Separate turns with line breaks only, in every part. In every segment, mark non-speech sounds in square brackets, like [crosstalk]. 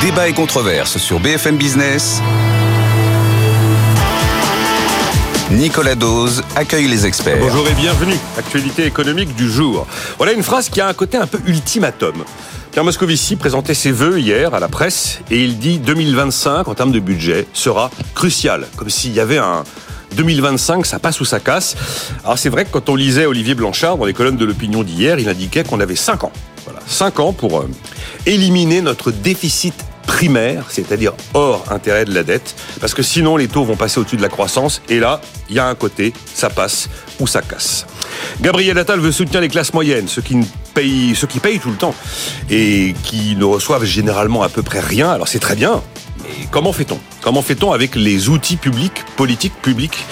Débat et controverse sur BFM Business. Nicolas Dose accueille les experts.
Bonjour et bienvenue. Actualité économique du jour. Voilà une phrase qui a un côté un peu ultimatum. Pierre Moscovici présentait ses vœux hier à la presse et il dit 2025 en termes de budget sera crucial, comme s'il y avait un 2025, ça passe ou ça casse. Alors c'est vrai que quand on lisait Olivier Blanchard dans les colonnes de l'opinion d'hier, il indiquait qu'on avait 5 ans. Voilà, 5 ans pour euh, éliminer notre déficit primaire, c'est-à-dire hors intérêt de la dette, parce que sinon les taux vont passer au-dessus de la croissance, et là, il y a un côté, ça passe ou ça casse. Gabriel Attal veut soutenir les classes moyennes, ceux qui, payent tout le temps, et qui ne reçoivent généralement à peu près rien, alors c'est très bien, mais comment fait-on? Comment fait-on avec les outils publics, politiques publics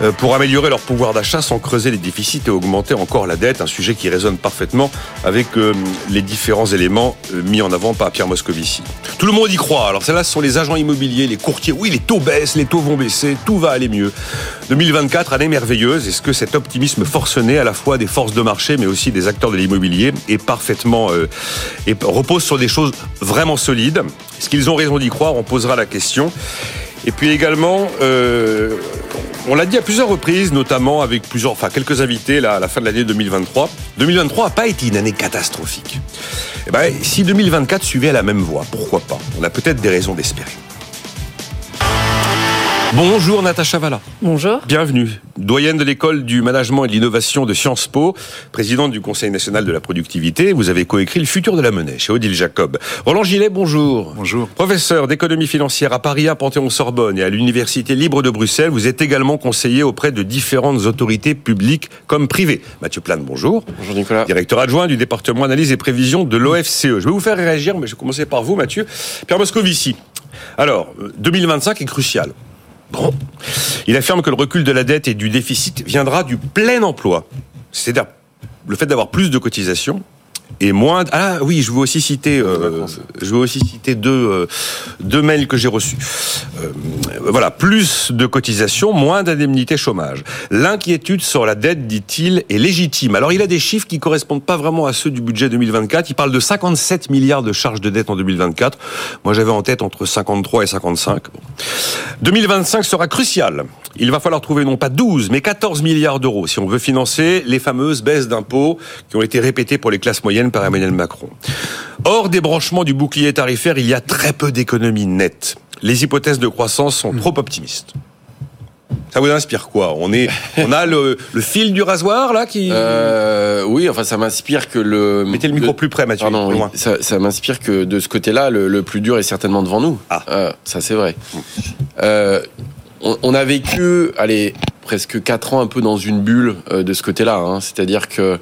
euh, pour améliorer leur pouvoir d'achat sans creuser les déficits et augmenter encore la dette, un sujet qui résonne parfaitement avec euh, les différents éléments euh, mis en avant par Pierre Moscovici. Tout le monde y croit. Alors celles-là, ce sont les agents immobiliers, les courtiers. Oui, les taux baissent, les taux vont baisser, tout va aller mieux. 2024, année merveilleuse. Est-ce que cet optimisme forcené à la fois des forces de marché, mais aussi des acteurs de l'immobilier, est parfaitement et repose sur des choses vraiment solides? Est-ce qu'ils ont raison d'y croire? On posera la question. Et puis également, euh, on l'a dit à plusieurs reprises, notamment avec plusieurs, enfin quelques invités à la fin de l'année 2023. 2023 n'a pas été une année catastrophique. Eh ben, si 2024 suivait la même voie, pourquoi pas? On a peut-être des raisons d'espérer. Bonjour Natacha Valla.
Bonjour.
Bienvenue. Doyenne de l'école du management et de l'innovation de Sciences Po, présidente du Conseil national de la productivité. Vous avez coécrit Le futur de la monnaie chez Odile Jacob. Roland Gillet, bonjour.
Bonjour.
Professeur d'économie financière à Paris, à Panthéon-Sorbonne et à l'Université libre de Bruxelles, vous êtes également conseiller auprès de différentes autorités publiques comme privées. Mathieu Plane, bonjour.
Bonjour Nicolas.
Directeur adjoint du département analyse et prévision de l'OFCE. Je vais vous faire réagir, mais je vais commencer par vous, Mathieu. Pierre Moscovici. Alors, 2025 est crucial. Bon. Il affirme que le recul de la dette et du déficit viendra du plein emploi. C'est-à-dire le fait d'avoir plus de cotisations et moins. Ah oui, je veux aussi citer, euh, je veux aussi citer deux euh, deux mails que j'ai reçus. Euh, voilà, plus de cotisations, moins d'indemnités chômage. L'inquiétude sur la dette, dit-il, est légitime. Alors il a des chiffres qui correspondent pas vraiment à ceux du budget 2024. Il parle de 57 milliards de charges de dette en 2024. Moi, j'avais en tête entre 53 et 55. 2025 sera crucial. Il va falloir trouver non pas 12, mais 14 milliards d'euros si on veut financer les fameuses baisses d'impôts qui ont été répétées pour les classes moyennes par Emmanuel Macron. Hors débranchement du bouclier tarifaire, il y a très peu d'économies nettes. Les hypothèses de croissance sont trop optimistes. Ça vous inspire quoi? On est, [laughs] on a le, le, fil du rasoir là qui.
Euh, oui, enfin ça m'inspire que le.
Mettez le micro plus près, Mathieu.
Pardon, oui, ça, ça m'inspire que de ce côté-là, le, le, plus dur est certainement devant nous.
Ah,
euh, ça c'est vrai. Euh, on, on, a vécu, allez, presque quatre ans un peu dans une bulle de ce côté-là. Hein. C'est-à-dire que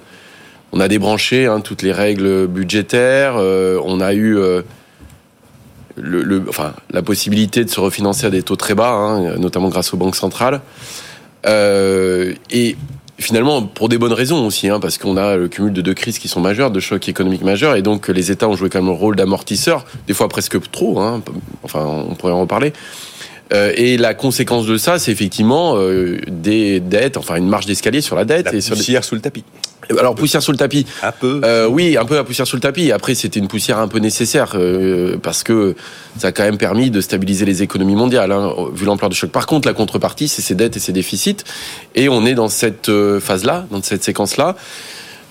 on a débranché hein, toutes les règles budgétaires. Euh, on a eu euh, le, le, enfin, la possibilité de se refinancer à des taux très bas, hein, notamment grâce aux banques centrales. Euh, et finalement, pour des bonnes raisons aussi, hein, parce qu'on a le cumul de deux crises qui sont majeures, de chocs économiques majeurs, et donc les États ont joué quand même le rôle d'amortisseur, des fois presque trop, enfin on pourrait en reparler. Euh, et la conséquence de ça, c'est effectivement euh, des dettes, enfin une marge d'escalier sur la dette.
La
et sur
sous le tapis.
Alors poussière sous le tapis.
Un peu.
Euh, oui, un peu la poussière sous le tapis. Après, c'était une poussière un peu nécessaire euh, parce que ça a quand même permis de stabiliser les économies mondiales, hein, vu l'ampleur du choc. Par contre, la contrepartie, c'est ces dettes et ces déficits. Et on est dans cette euh, phase-là, dans cette séquence-là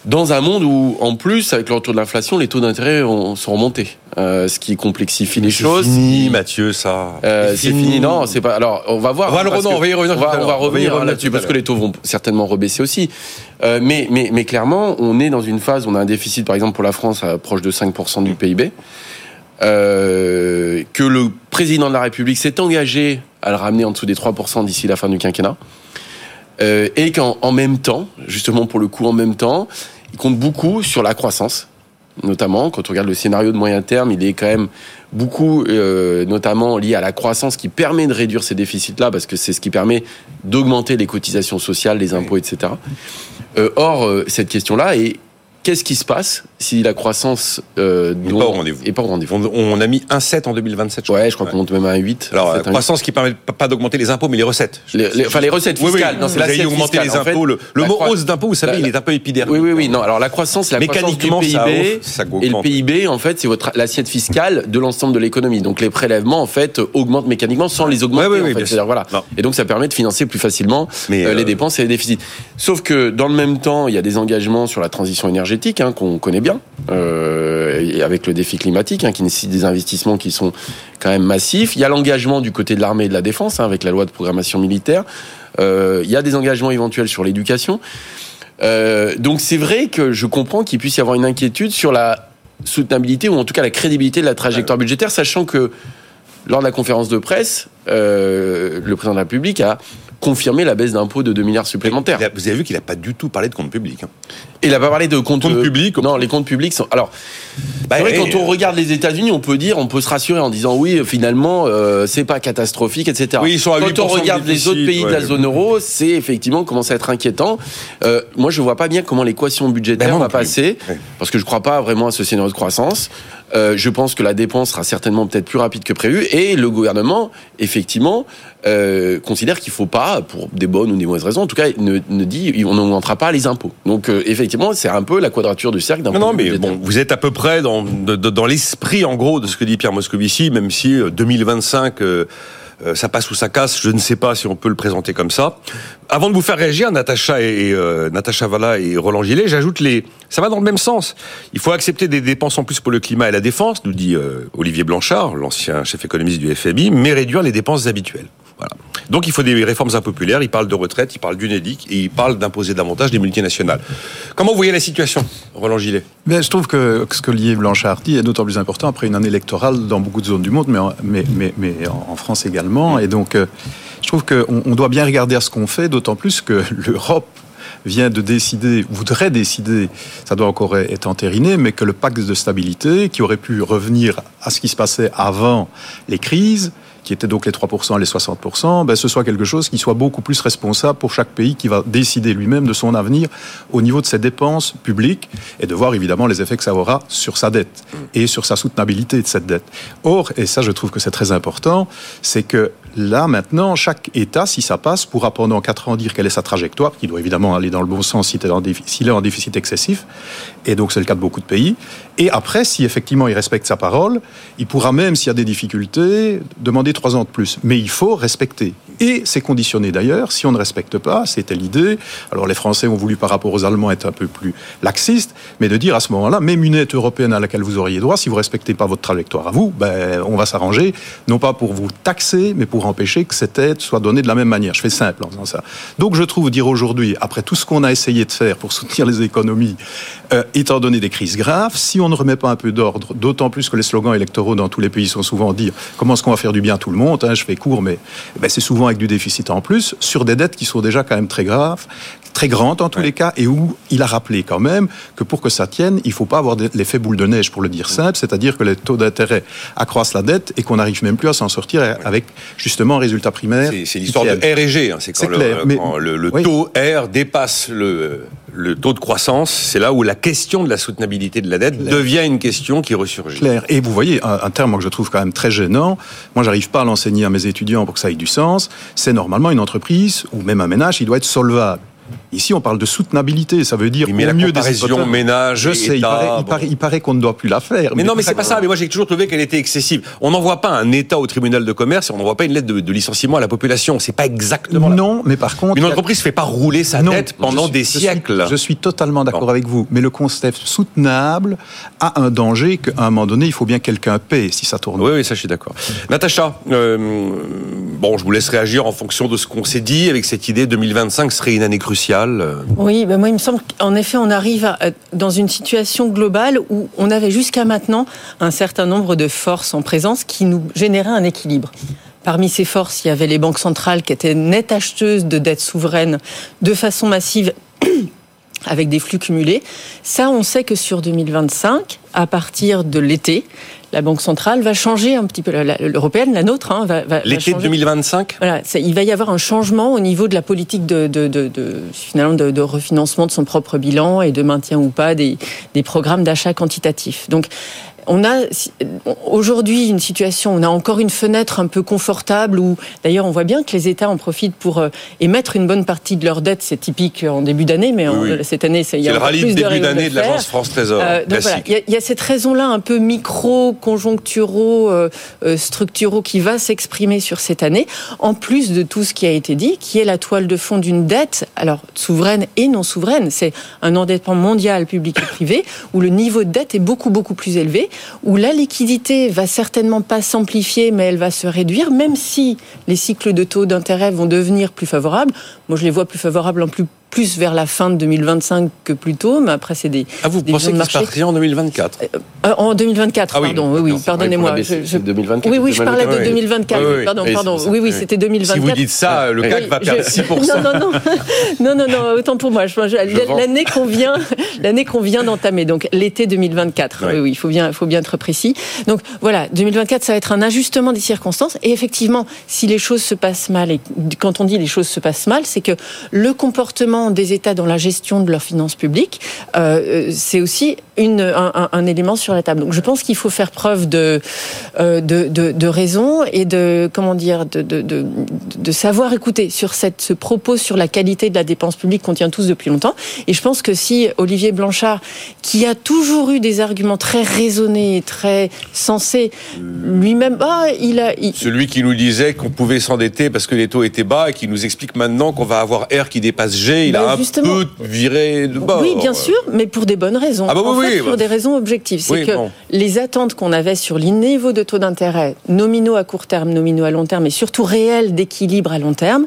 dans un monde où, en plus, avec le retour de l'inflation, les taux d'intérêt sont remontés, euh, ce qui complexifie les choses.
C'est fini, Mathieu, ça.
Euh, c'est fini. non, c'est pas. Alors, on va voir.
On va, le on va y revenir.
On va, on va revenir là-dessus parce que les taux vont certainement rebaisser aussi. Euh, mais, mais, mais clairement, on est dans une phase. On a un déficit, par exemple, pour la France, à proche de 5% du PIB. Euh, que le président de la République s'est engagé à le ramener en dessous des 3% d'ici la fin du quinquennat. Euh, et qu'en en même temps, justement pour le coup en même temps, il compte beaucoup sur la croissance, notamment quand on regarde le scénario de moyen terme, il est quand même beaucoup, euh, notamment lié à la croissance qui permet de réduire ces déficits-là, parce que c'est ce qui permet d'augmenter les cotisations sociales, les impôts, etc. Euh, or, cette question-là est qu'est-ce qui se passe si la croissance euh,
n'est pas au rendez-vous on, a mis 1,7 en 2027.
Je ouais, je crois qu'on monte même à 1,8.
Alors, croissance qui permet pas d'augmenter les impôts, mais les recettes.
enfin, les recettes fiscales.
Oui, oui. Là, il augmenter les impôts. le, mot hausse d'impôts, vous savez, il est un peu épidermique.
Oui, oui, oui. Non, alors la croissance, la croissance du PIB. Ça et le PIB, en fait, c'est votre l'assiette fiscale de l'ensemble de l'économie. Donc, les prélèvements, en fait, augmentent mécaniquement sans les augmenter. Oui, oui, voilà. Et donc, ça permet de financer plus facilement euh, les euh, dépenses et les déficits. Sauf que, dans le même temps, il y a des engagements sur la transition énergétique hein, qu'on connaît bien, euh, avec le défi climatique, hein, qui nécessite des investissements qui sont quand même massifs. Il y a l'engagement du côté de l'armée et de la défense, hein, avec la loi de programmation militaire. Euh, il y a des engagements éventuels sur l'éducation. Euh, donc c'est vrai que je comprends qu'il puisse y avoir une inquiétude sur la soutenabilité ou en tout cas la crédibilité de la trajectoire budgétaire, sachant que lors de la conférence de presse, le président de la République a confirmer la baisse d'impôts de 2 milliards supplémentaires.
vous avez vu qu'il n'a pas du tout parlé de comptes publics. Hein.
Il n'a pas parlé de comptes,
comptes publics.
Non, les comptes publics sont. Alors, bah, vrai, quand on regarde les États-Unis, on peut dire, on peut se rassurer en disant oui, finalement, euh, c'est pas catastrophique, etc.
Oui, ils sont à
quand on regarde les autres pays de la zone euro, c'est effectivement commence à être inquiétant. Euh, moi, je vois pas bien comment l'équation budgétaire ben va passer, parce que je crois pas vraiment à ce scénario de croissance. Euh, je pense que la dépense sera certainement peut-être plus rapide que prévu et le gouvernement, effectivement, euh, considère qu'il ne faut pas, pour des bonnes ou des mauvaises raisons, en tout cas, ne, ne dit on n'augmentera pas les impôts. Donc, euh, effectivement, c'est un peu la quadrature du cercle d'un
Non, non mais bon, vous êtes à peu près dans, dans l'esprit, en gros, de ce que dit Pierre Moscovici, même si 2025 euh, ça passe ou ça casse, je ne sais pas si on peut le présenter comme ça. Avant de vous faire réagir, Natacha et euh, Natacha Valla et Roland Gillet, j'ajoute les. Ça va dans le même sens. Il faut accepter des dépenses en plus pour le climat et la défense, nous dit euh, Olivier Blanchard, l'ancien chef économiste du FMI, mais réduire les dépenses habituelles. Voilà. Donc il faut des réformes impopulaires. Il parle de retraite, il parle d'UNEDIC et il parle d'imposer davantage des multinationales. Comment vous voyez la situation, Roland Gillet?
Je trouve que ce que Olivier Blanchard dit est d'autant plus important après une année électorale dans beaucoup de zones du monde, mais en, France également. Et donc euh, je trouve qu'on on doit bien regarder à ce qu'on fait, d'autant plus que [laughs] l'Europe vient de décider, voudrait décider, ça doit encore être entériné, mais que le pacte de stabilité, qui aurait pu revenir à ce qui se passait avant les crises, qui étaient donc les 3% et les 60%, ben, ce soit quelque chose qui soit beaucoup plus responsable pour chaque pays qui va décider lui-même de son avenir au niveau de ses dépenses publiques et de voir évidemment les effets que ça aura sur sa dette et sur sa soutenabilité de cette dette. Or, et ça je trouve que c'est très important, c'est que là maintenant, chaque État, si ça passe, pourra pendant 4 ans dire quelle est sa trajectoire, qui doit évidemment aller dans le bon sens s'il est en déficit excessif, et donc c'est le cas de beaucoup de pays. Et après, si effectivement il respecte sa parole, il pourra même, s'il y a des difficultés, demander trois ans de plus. Mais il faut respecter. Et c'est conditionné d'ailleurs, si on ne respecte pas, c'était l'idée. Alors les Français ont voulu par rapport aux Allemands être un peu plus laxistes, mais de dire à ce moment-là, même une aide européenne à laquelle vous auriez droit, si vous respectez pas votre trajectoire à vous, ben, on va s'arranger, non pas pour vous taxer, mais pour empêcher que cette aide soit donnée de la même manière. Je fais simple en faisant ça. Donc je trouve dire aujourd'hui, après tout ce qu'on a essayé de faire pour soutenir les économies, euh, étant donné des crises graves, si on ne remet pas un peu d'ordre, d'autant plus que les slogans électoraux dans tous les pays sont souvent dire comment est-ce qu'on va faire du bien à tout le monde, hein, je fais court, mais ben, c'est souvent avec du déficit en plus, sur des dettes qui sont déjà quand même très graves, très grandes en tous les cas, et où il a rappelé quand même que pour que ça tienne, il ne faut pas avoir l'effet boule de neige, pour le dire simple, c'est-à-dire que les taux d'intérêt accroissent la dette et qu'on n'arrive même plus à s'en sortir avec justement un résultat primaire.
C'est l'histoire de R et G, hein. c'est quand, le, le, taux R dépasse le, le taux de croissance, c'est là où la question de la soutenabilité de la dette devient une question qui ressurgit.
Claire. Et vous voyez, un, terme que je trouve quand même très gênant, moi j'arrive pas à l'enseigner à mes étudiants pour que ça ait du sens, c'est normalement une entreprise ou même un ménage, il doit être solvable. Ici, on parle de soutenabilité. Ça veut dire
mais au mieux des ménage.
Je sais, il, paraît, qu'on ne doit plus la faire.
Mais, non, mais c'est pas ça. Mais moi, j'ai toujours trouvé qu'elle était excessive. On n'envoie pas un État au tribunal de commerce et on n'envoie pas une lettre de, licenciement à la population. C'est pas exactement.
Non, mais par contre,
une entreprise ne fait pas rouler sa dette pendant des siècles.
je suis totalement d'accord avec vous. Mais le concept soutenable a un danger qu'à un moment donné, il faut bien quelqu'un paie si ça tourne.
Oui, oui, ça, je suis d'accord. Natacha, euh, bon, je vous laisse réagir en fonction de ce qu'on s'est dit avec cette idée 2025 serait une année cruciale.
Euh. Oui, ben moi il me semble qu'en effet on arrive dans une situation globale où on avait jusqu'à maintenant un certain nombre de forces en présence qui nous généraient un équilibre. Parmi ces forces, il y avait les banques centrales qui étaient nettes acheteuses de dettes souveraines de façon massive [clears throat] avec des flux cumulés. Ça, on sait que sur 2025, à partir de l'été, la Banque centrale va changer un petit peu, l'européenne, la nôtre, hein, va, va
L'été 2025
Voilà, il va y avoir un changement au niveau de la politique de, de, de, de finalement de, refinancement de son propre bilan et de maintien ou pas des, des programmes d'achat quantitatifs. Donc, on a aujourd'hui une situation, on a encore une fenêtre un peu confortable où, d'ailleurs, on voit bien que les États en profitent pour euh, émettre une bonne partie de leur dette. C'est typique en début d'année, mais cette année,
il y a le rallye de début d'année de, l'agence France Trésor. Euh, donc voilà,
il y, a, cette raison-là un peu micro, conjoncturaux, euh, structuraux qui va s'exprimer sur cette année, en plus de tout ce qui a été dit, qui est la toile de fond d'une dette, alors souveraine et non souveraine. C'est un endettement mondial, public et privé, où le niveau de dette est beaucoup beaucoup plus élevé où la liquidité va certainement pas s'amplifier, mais elle va se réduire, même si les cycles de taux d'intérêt vont devenir plus favorables. Moi, je les vois plus favorables en plus plus vers la fin de 2025 que plus tôt, mais après c'est des.
Ah, vous pensez que ça se en 2024
euh, euh, En 2024, ah pardon. Oui, oui, pardonnez-moi.
Je, 2024.
Oui, oui, je parlais de 2024. pardon, pardon. Oui, oui, c'était 2024.
Si vous dites ça, le CAC va perdre 6
Non, non, non, [laughs] non, non, non, autant pour moi. L'année qu'on vient, l'année qu'on vient d'entamer, donc l'été 2024. Oui, oui, il faut bien, faut bien être précis. Donc voilà, 2024, ça va être un ajustement des circonstances. Et effectivement, si les choses se passent mal, et quand on dit les choses se passent mal, c'est que le comportement des États dans la gestion de leurs finances publiques, euh, c'est aussi un, élément sur la table. Donc je pense qu'il faut faire preuve de, euh, raison et de comment dire de, savoir écouter sur ce propos sur la qualité de la dépense publique qu'on tient tous depuis longtemps. Et je pense que si Olivier Blanchard, qui a toujours eu des arguments très très sensés, lui-même, ah, il a
celui qui nous disait qu'on pouvait s'endetter parce que les taux étaient bas et qui nous explique maintenant qu'on va avoir R qui dépasse G, il a un peu viré de bord.
Oui, bien sûr, mais pour des bonnes raisons. Ah bah oui, pour bah. des raisons objectives. C'est que les attentes qu'on avait sur les niveaux de taux d'intérêt, nominaux à court terme, nominaux à long terme, et surtout réels d'équilibre à long terme,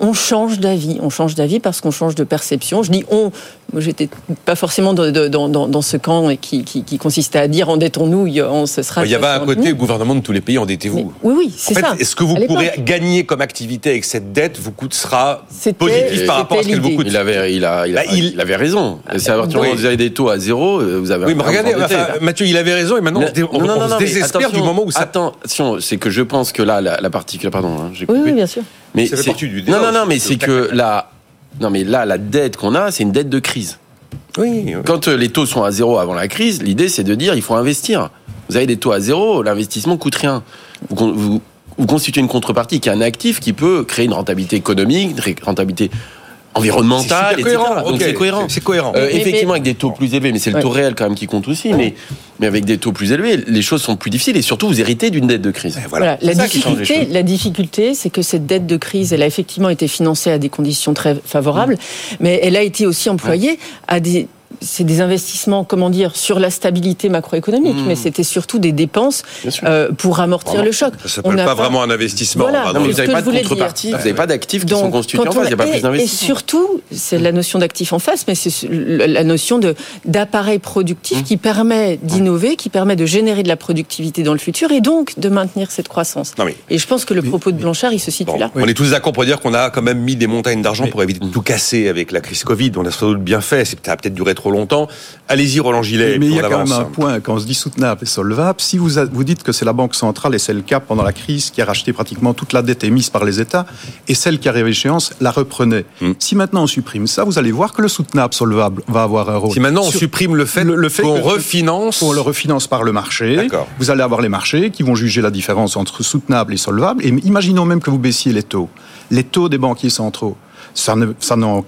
on change d'avis. On change d'avis parce qu'on change de perception. Je dis on. Moi, j'étais pas forcément dans, ce camp qui, qui, consistait à dire endettons-nous, on se sera.
Il y avait un côté gouvernement de tous les pays, endettez-vous.
Oui, oui, c'est ça.
Est-ce que vous pourrez gagner comme activité avec cette dette vous coûtera positif par rapport à ce qu'elle vous coûte
Il avait, il a, il, a, bah, il... avait raison. C'est à partir vous avez des taux à zéro, euh, vous avez.
Oui, mais regardez, Mathieu, il avait raison et maintenant on, non, non, non, se désespère du moment où ça.
Attention, c'est que je pense que là, la, partie, pardon, hein,
oui, oui, bien sûr.
Mais c'est non, non, non, mais c'est que là, non, mais là, la dette qu'on a, c'est une dette de crise. Oui. Quand euh, les taux sont à zéro avant la crise, l'idée c'est de dire il faut investir. Vous avez des taux à zéro, l'investissement coûte rien. Vous, vous, vous constituez une contrepartie qui est un actif qui peut créer une rentabilité économique, une rentabilité environnementale, etc. Donc c'est cohérent.
C'est cohérent.
Euh, effectivement, avec des taux plus élevés, mais c'est le taux réel quand même qui compte aussi. Mais, mais avec des taux plus élevés, les choses sont plus difficiles et surtout vous héritez d'une dette de crise.
Voilà. La, difficulté, la difficulté, c'est que cette dette de crise, elle a effectivement été financée à des conditions très favorables, mais elle a été aussi employée à des c'est des investissements, comment dire, sur la stabilité macroéconomique, hmm. mais c'était surtout des dépenses euh, pour amortir le choc.
Ça s'appelle pas, pas, vraiment un investissement.
Voilà, vous n'avez pas de contrepartie, vous n'avez pas d'actifs qui sont constitués en face, il n'y a pas plus d'investissement.
Et surtout, c'est la notion d'actifs en face, mais c'est la notion de d'appareil productif hmm. qui permet d'innover, qui permet de générer de la productivité dans le futur et donc de maintenir cette croissance. Et je pense que le propos de Blanchard, il se situe là.
On est tous d'accord pour dire qu'on a quand même mis des montagnes d'argent pour éviter de tout casser avec la crise Covid. On a sans doute bien fait. Ça a peut-être duré trop longtemps. Allez-y, Roland Gillet.
Mais il y a quand même un point, quand on se dit soutenable et solvable, si vous, vous dites que c'est la Banque centrale, et c'est le cas pendant la crise, qui a racheté pratiquement toute la dette émise par les États, et celle qui arrive à échéance la reprenait. Hmm. Si maintenant on supprime ça, vous allez voir que le soutenable solvable va avoir un rôle.
Si maintenant on supprime le fait, le, fait qu'on refinance...
On le refinance par le marché. Vous allez avoir les marchés qui vont juger la différence entre soutenable et solvable. Et imaginons même que vous baissiez les taux. Les taux des banquiers centraux ça n'en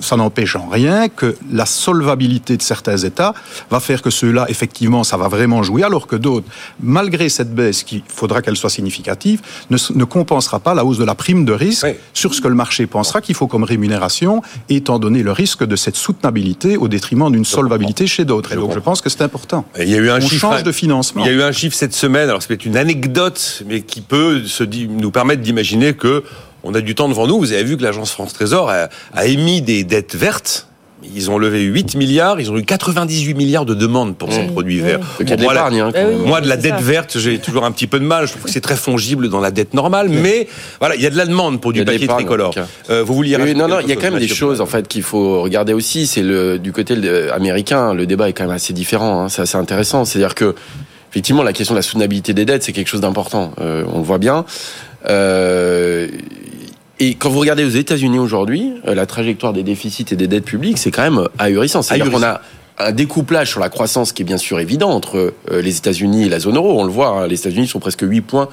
ça n'empêche en rien que la solvabilité de certains États va faire que ceux-là, effectivement, ça va vraiment jouer, alors que d'autres, malgré cette baisse, qui faudra qu'elle soit significative, ne, ne, compensera pas la hausse de la prime de risque sur ce que le marché pensera qu'il faut comme rémunération, étant donné le risque de cette soutenabilité au détriment d'une solvabilité chez d'autres. Et donc, je pense que c'est important.
il y a eu un
On
chiffre,
change de financement.
Il y a eu un chiffre cette semaine, alors c'est une anecdote, mais qui peut se, nous permettre d'imaginer que on a du temps devant nous. Vous avez vu que l'agence France Trésor a, émis des dettes vertes ils ont levé 8 milliards, ils ont eu 98 milliards de demandes pour ces
Oui,
produits
oui.
verts.
Donc,
Bon, moi, la-
l'épargne, hein,
Bah oui.
moi, de la dette
ça.
verte, j'ai toujours un petit peu de mal. Je trouve que c'est très fongible dans la dette normale, mais voilà, il y a de la demande pour du papier tricolore. Euh, vous vouliez
non, non, il y a quand même des choses en fait qu'il faut regarder aussi. C'est le du côté de- américain, le débat est quand même assez différent. Hein, c'est assez intéressant. C'est-à-dire que effectivement, la question de la soutenabilité des dettes, c'est quelque chose d'important. Euh, on le voit bien. Euh, et quand vous regardez aux États-Unis aujourd'hui, euh, la trajectoire des déficits et des dettes publiques, c'est quand même ahurissant. C'est-à-dire qu'on a un découplage sur la croissance qui est bien sûr évident entre euh, les États-Unis et la zone euro. On le voit, hein, les États-Unis sont presque 8 points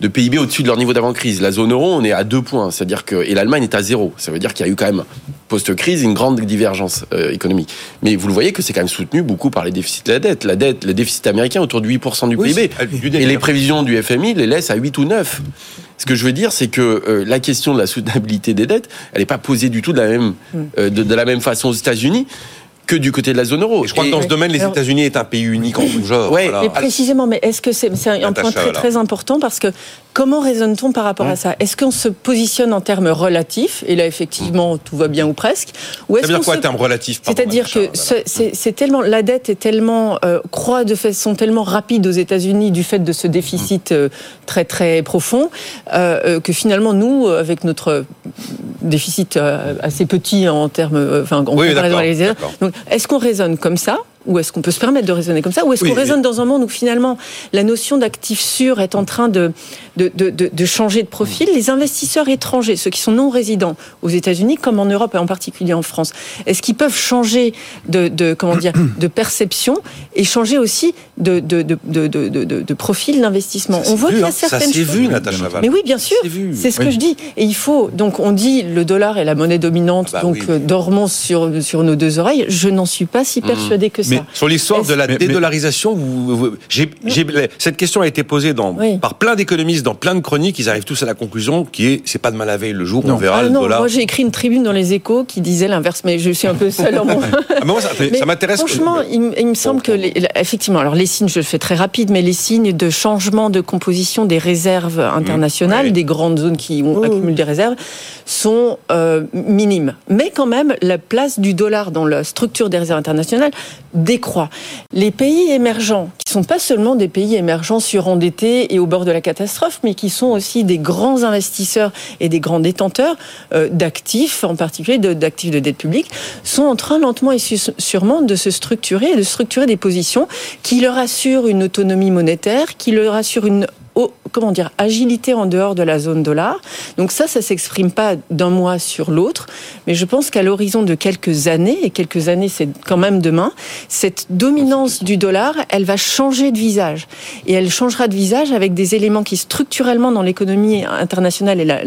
de PIB au-dessus de leur niveau d'avant-crise. La zone euro, on est à 2 points, c'est-à-dire que et l'Allemagne est à zéro. Ça veut dire qu'il y a eu quand même post-crise une grande divergence euh, économique. Mais vous le voyez que c'est quand même soutenu beaucoup par les déficits de la dette. La dette, le déficit américain autour de 8% du
Oui,
PIB.
du
Et les prévisions du FMI les laissent à 8 ou 9. Ce que je veux dire, c'est que euh, la question de la soutenabilité des dettes, elle n'est pas posée du tout de la même, euh, de, de la même façon aux États-Unis que du côté de la zone euro.
Et je crois
Et-
que dans ce domaine, les États-Unis est un pays unique en tout genre. Voilà.
Mais précisément, mais est-ce que c'est un point très très important parce que comment raisonne-t-on par rapport à ça? Est-ce qu'on se positionne en termes relatifs et là effectivement tout va bien ou presque ou
Ça
est-ce
veut dire
qu'on
quoi,
se-
terme relatif
C'est-à-dire que c'est tellement la dette est tellement euh, croît de façon tellement rapide aux États-Unis du fait de ce déficit euh, très très profond euh, euh, que finalement nous avec notre déficit euh, assez petit en termes enfin en
Oui,
comparaison les donc est-ce qu'on raisonne comme ça ou est-ce qu'on peut se permettre de raisonner comme ça Ou est-ce
Oui,
qu'on raisonne dans un monde où finalement la notion d'actif sûr est en train de, de, de, changer de profil Les investisseurs étrangers, ceux qui sont non résidents aux États-Unis comme en Europe et en particulier en France, est-ce qu'ils peuvent changer de, de, comment dire, de perception et changer aussi de, de, de, de, de, de- de profil d'investissement
Ça
On voit qu'il y a
hein. Ça
certaines
s'est
choses.
vu, Natacha.
Mais oui, bien sûr,
C'est
ce que je dis. Et il faut, donc on dit le dollar est la monnaie dominante,
Bah
donc euh, dormons sur, sur nos deux oreilles. Je n'en suis pas si persuadée que ça.
Mais
Sur l'histoire de la
Mais- mais-
dédollarisation, vous- vous- cette question a été posée dans,
Oui.
par plein d'économistes dans plein de chroniques. Ils arrivent tous à la conclusion qui est c'est pas de mal à veille le jour où on
Non.
verra
Ah
le
non,
dollar.
moi j'ai écrit une tribune dans les échos qui disait l'inverse, mais je suis un peu seule en mon... [laughs]
Ah, mais moi, ça, m'intéresse.
Franchement, il, me- il me semble que, les- effectivement, alors les signes, je le fais très rapide, mais les signes de changement de composition des réserves internationales,
oui.
des grandes zones qui ont accumulent des réserves, sont euh, minimes. Mais quand même, la place du dollar dans la structure des réserves internationales décroît. Les pays émergents, qui sont pas seulement des pays émergents surendettés et au bord de la catastrophe, mais qui sont aussi des grands investisseurs et des grands détenteurs euh, d'actifs, en particulier de- d'actifs de, dette publique, sont en train lentement et sûrement de se structurer et de structurer des positions qui leur assurent une autonomie monétaire, qui leur assurent une comment dire agilité en dehors de la zone dollar. Donc ça, ça s'exprime pas d'un mois sur l'autre, mais je pense qu'à l'horizon de quelques années et quelques années, c'est quand même demain, cette dominance du dollar, elle va changer de visage et elle changera de visage avec des éléments qui structurellement dans l'économie internationale et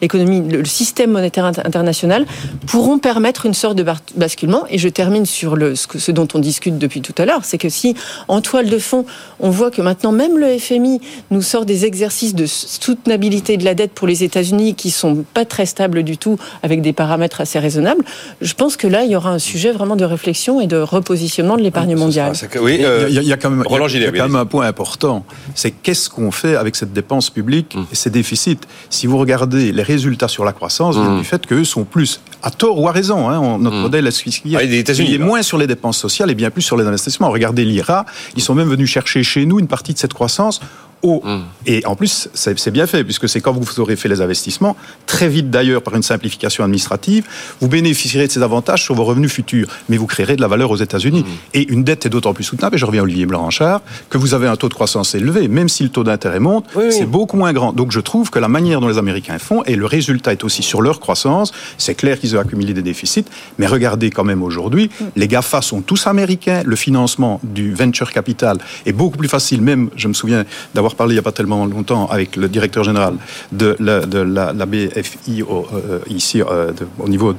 l'économie, le, système monétaire inter- international pourront permettre une sorte de basculement. Et je termine sur ce dont on discute depuis tout à l'heure, c'est que si en toile de fond, on voit que maintenant même le FMI nous sort des exercices de soutenabilité de la dette pour les États-Unis qui sont pas très stables du tout, avec des paramètres assez raisonnables, je pense que là, il y aura un sujet vraiment de réflexion et de repositionnement de l'épargne mondiale.
Ah, ça- oui,
Il y a-
euh,
il y, a- il y a quand même, il y a-
Roland
il y a quand même un point important. C'est qu'est-ce qu'on fait avec cette dépense publique
Hum.
et ces déficits? Si vous regardez les résultats sur la croissance, viennent
Hum.
du fait qu'eux sont plus, à tort ou à raison, hein, on- notre modèle est suivi.
Ah,
Il est
là.
moins sur les dépenses sociales et bien plus sur les investissements. Regardez l'IRA, ils sont même venus chercher chez nous une partie de cette croissance. Au, Et en plus, c'est bien fait, puisque c'est quand vous aurez fait les investissements, très vite d'ailleurs par une simplification administrative, vous bénéficierez de ces avantages sur vos revenus futurs, mais vous créerez de la valeur aux États-Unis. Et une dette est d'autant plus soutenable, et je reviens à Olivier Blanchard, que vous avez un taux de croissance élevé, même si le taux d'intérêt monte,
Oui, oui.
c'est beaucoup moins grand. Donc je trouve que la manière dont les Américains font, et le résultat est aussi sur leur croissance, c'est clair qu'ils ont accumulé des déficits, mais regardez quand même aujourd'hui, les GAFA sont tous américains, le financement du venture capital est beaucoup plus facile, même, je me souviens d'avoir parlé il n'y a pas tellement longtemps avec le directeur général de la, de la, la BFI au, euh, ici, euh, de- au niveau... de-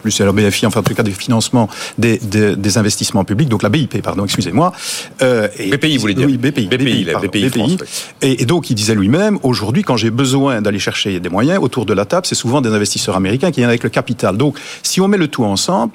plus c'est la BFI, enfin en tout cas des financements des, des, des investissements publics, donc la BIP, pardon, excusez-moi. Euh, et-
BPI, vous voulez dire
Oui, BPI.
BPI, la
pardon,
BPI France, oui.
et, et donc, il disait lui-même, aujourd'hui, quand j'ai besoin d'aller chercher des moyens autour de la table, c'est souvent des investisseurs américains qui viennent avec le capital. Donc, si on met le tout ensemble,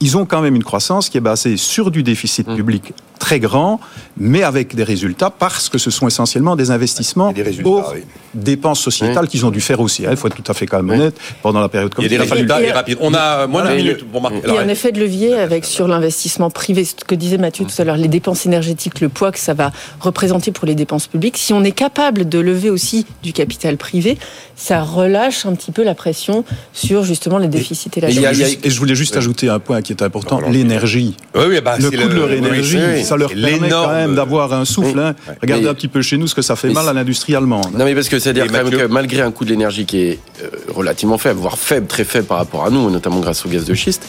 ils ont quand même une croissance qui est basée sur du déficit public très grands, mais avec des résultats parce que ce sont essentiellement des investissements
des
pour
oui.
dépenses sociétales qu'ils ont dû faire aussi. hein. Il faut être tout à fait quand même honnête pendant la période
Il y a des résultats
Il y a-
et rapides. On a moins d'une minute pour marquer.
Il y a un effet de levier avec sur l'investissement privé, ce que disait Mathieu tout à l'heure, les dépenses énergétiques, le poids que ça va représenter pour les dépenses publiques. Si on est capable de lever aussi du capital privé, ça relâche un petit peu la pression sur justement les déficits et la
et
Et je voulais juste ajouter un point qui est important, l'énergie.
Oui, oui, bah,
le coût de leur énergie,
oui.
Ça leur permet quand même d'avoir un souffle. hein. Regardez
Mais-
un petit peu chez nous ce que ça fait mal à l'industrie allemande.
Non mais parce que c'est-à-dire quand même que malgré un coût de l'énergie qui est euh, relativement faible, voire faible, très faible par rapport à nous, notamment grâce au gaz de schiste,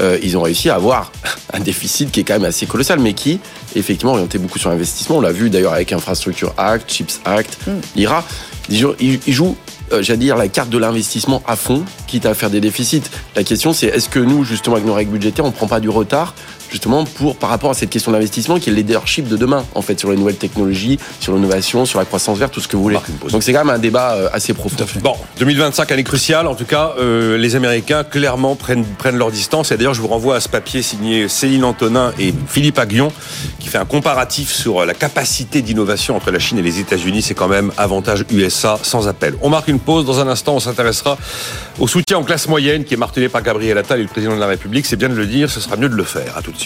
euh, ils ont réussi à avoir [laughs] un déficit qui est quand même assez colossal, mais qui effectivement orienté beaucoup sur l'investissement. On l'a vu d'ailleurs avec Infrastructure Act, Chips Act, l'IRA. Ils jouent, ils- ils jouent euh, j'allais dire, la carte de l'investissement à fond, quitte à faire des déficits. La question, c'est est-ce que nous, justement, avec nos règles budgétaires, on prend pas du retard, justement, pour, par rapport à cette question d'investissement qui est le leadership de demain, en fait, sur les nouvelles technologies, sur l'innovation, sur la croissance verte, tout ce que vous voulez. Donc c'est quand même un débat euh, assez profond.
Bon, 2025, année cruciale. En tout cas, euh, les Américains clairement prennent, prennent leur distance. Et d'ailleurs, je vous renvoie à ce papier signé Céline Antonin et Philippe Aguillon, qui fait un comparatif sur la capacité d'innovation entre la Chine et les États-Unis. C'est quand même avantage USA sans appel. On marque une pause. Dans un instant, on s'intéressera au soutien en classe moyenne qui est martelé par Gabriel Attal et le président de la République. C'est bien de le dire. Ce sera mieux de le faire. À tout de suite.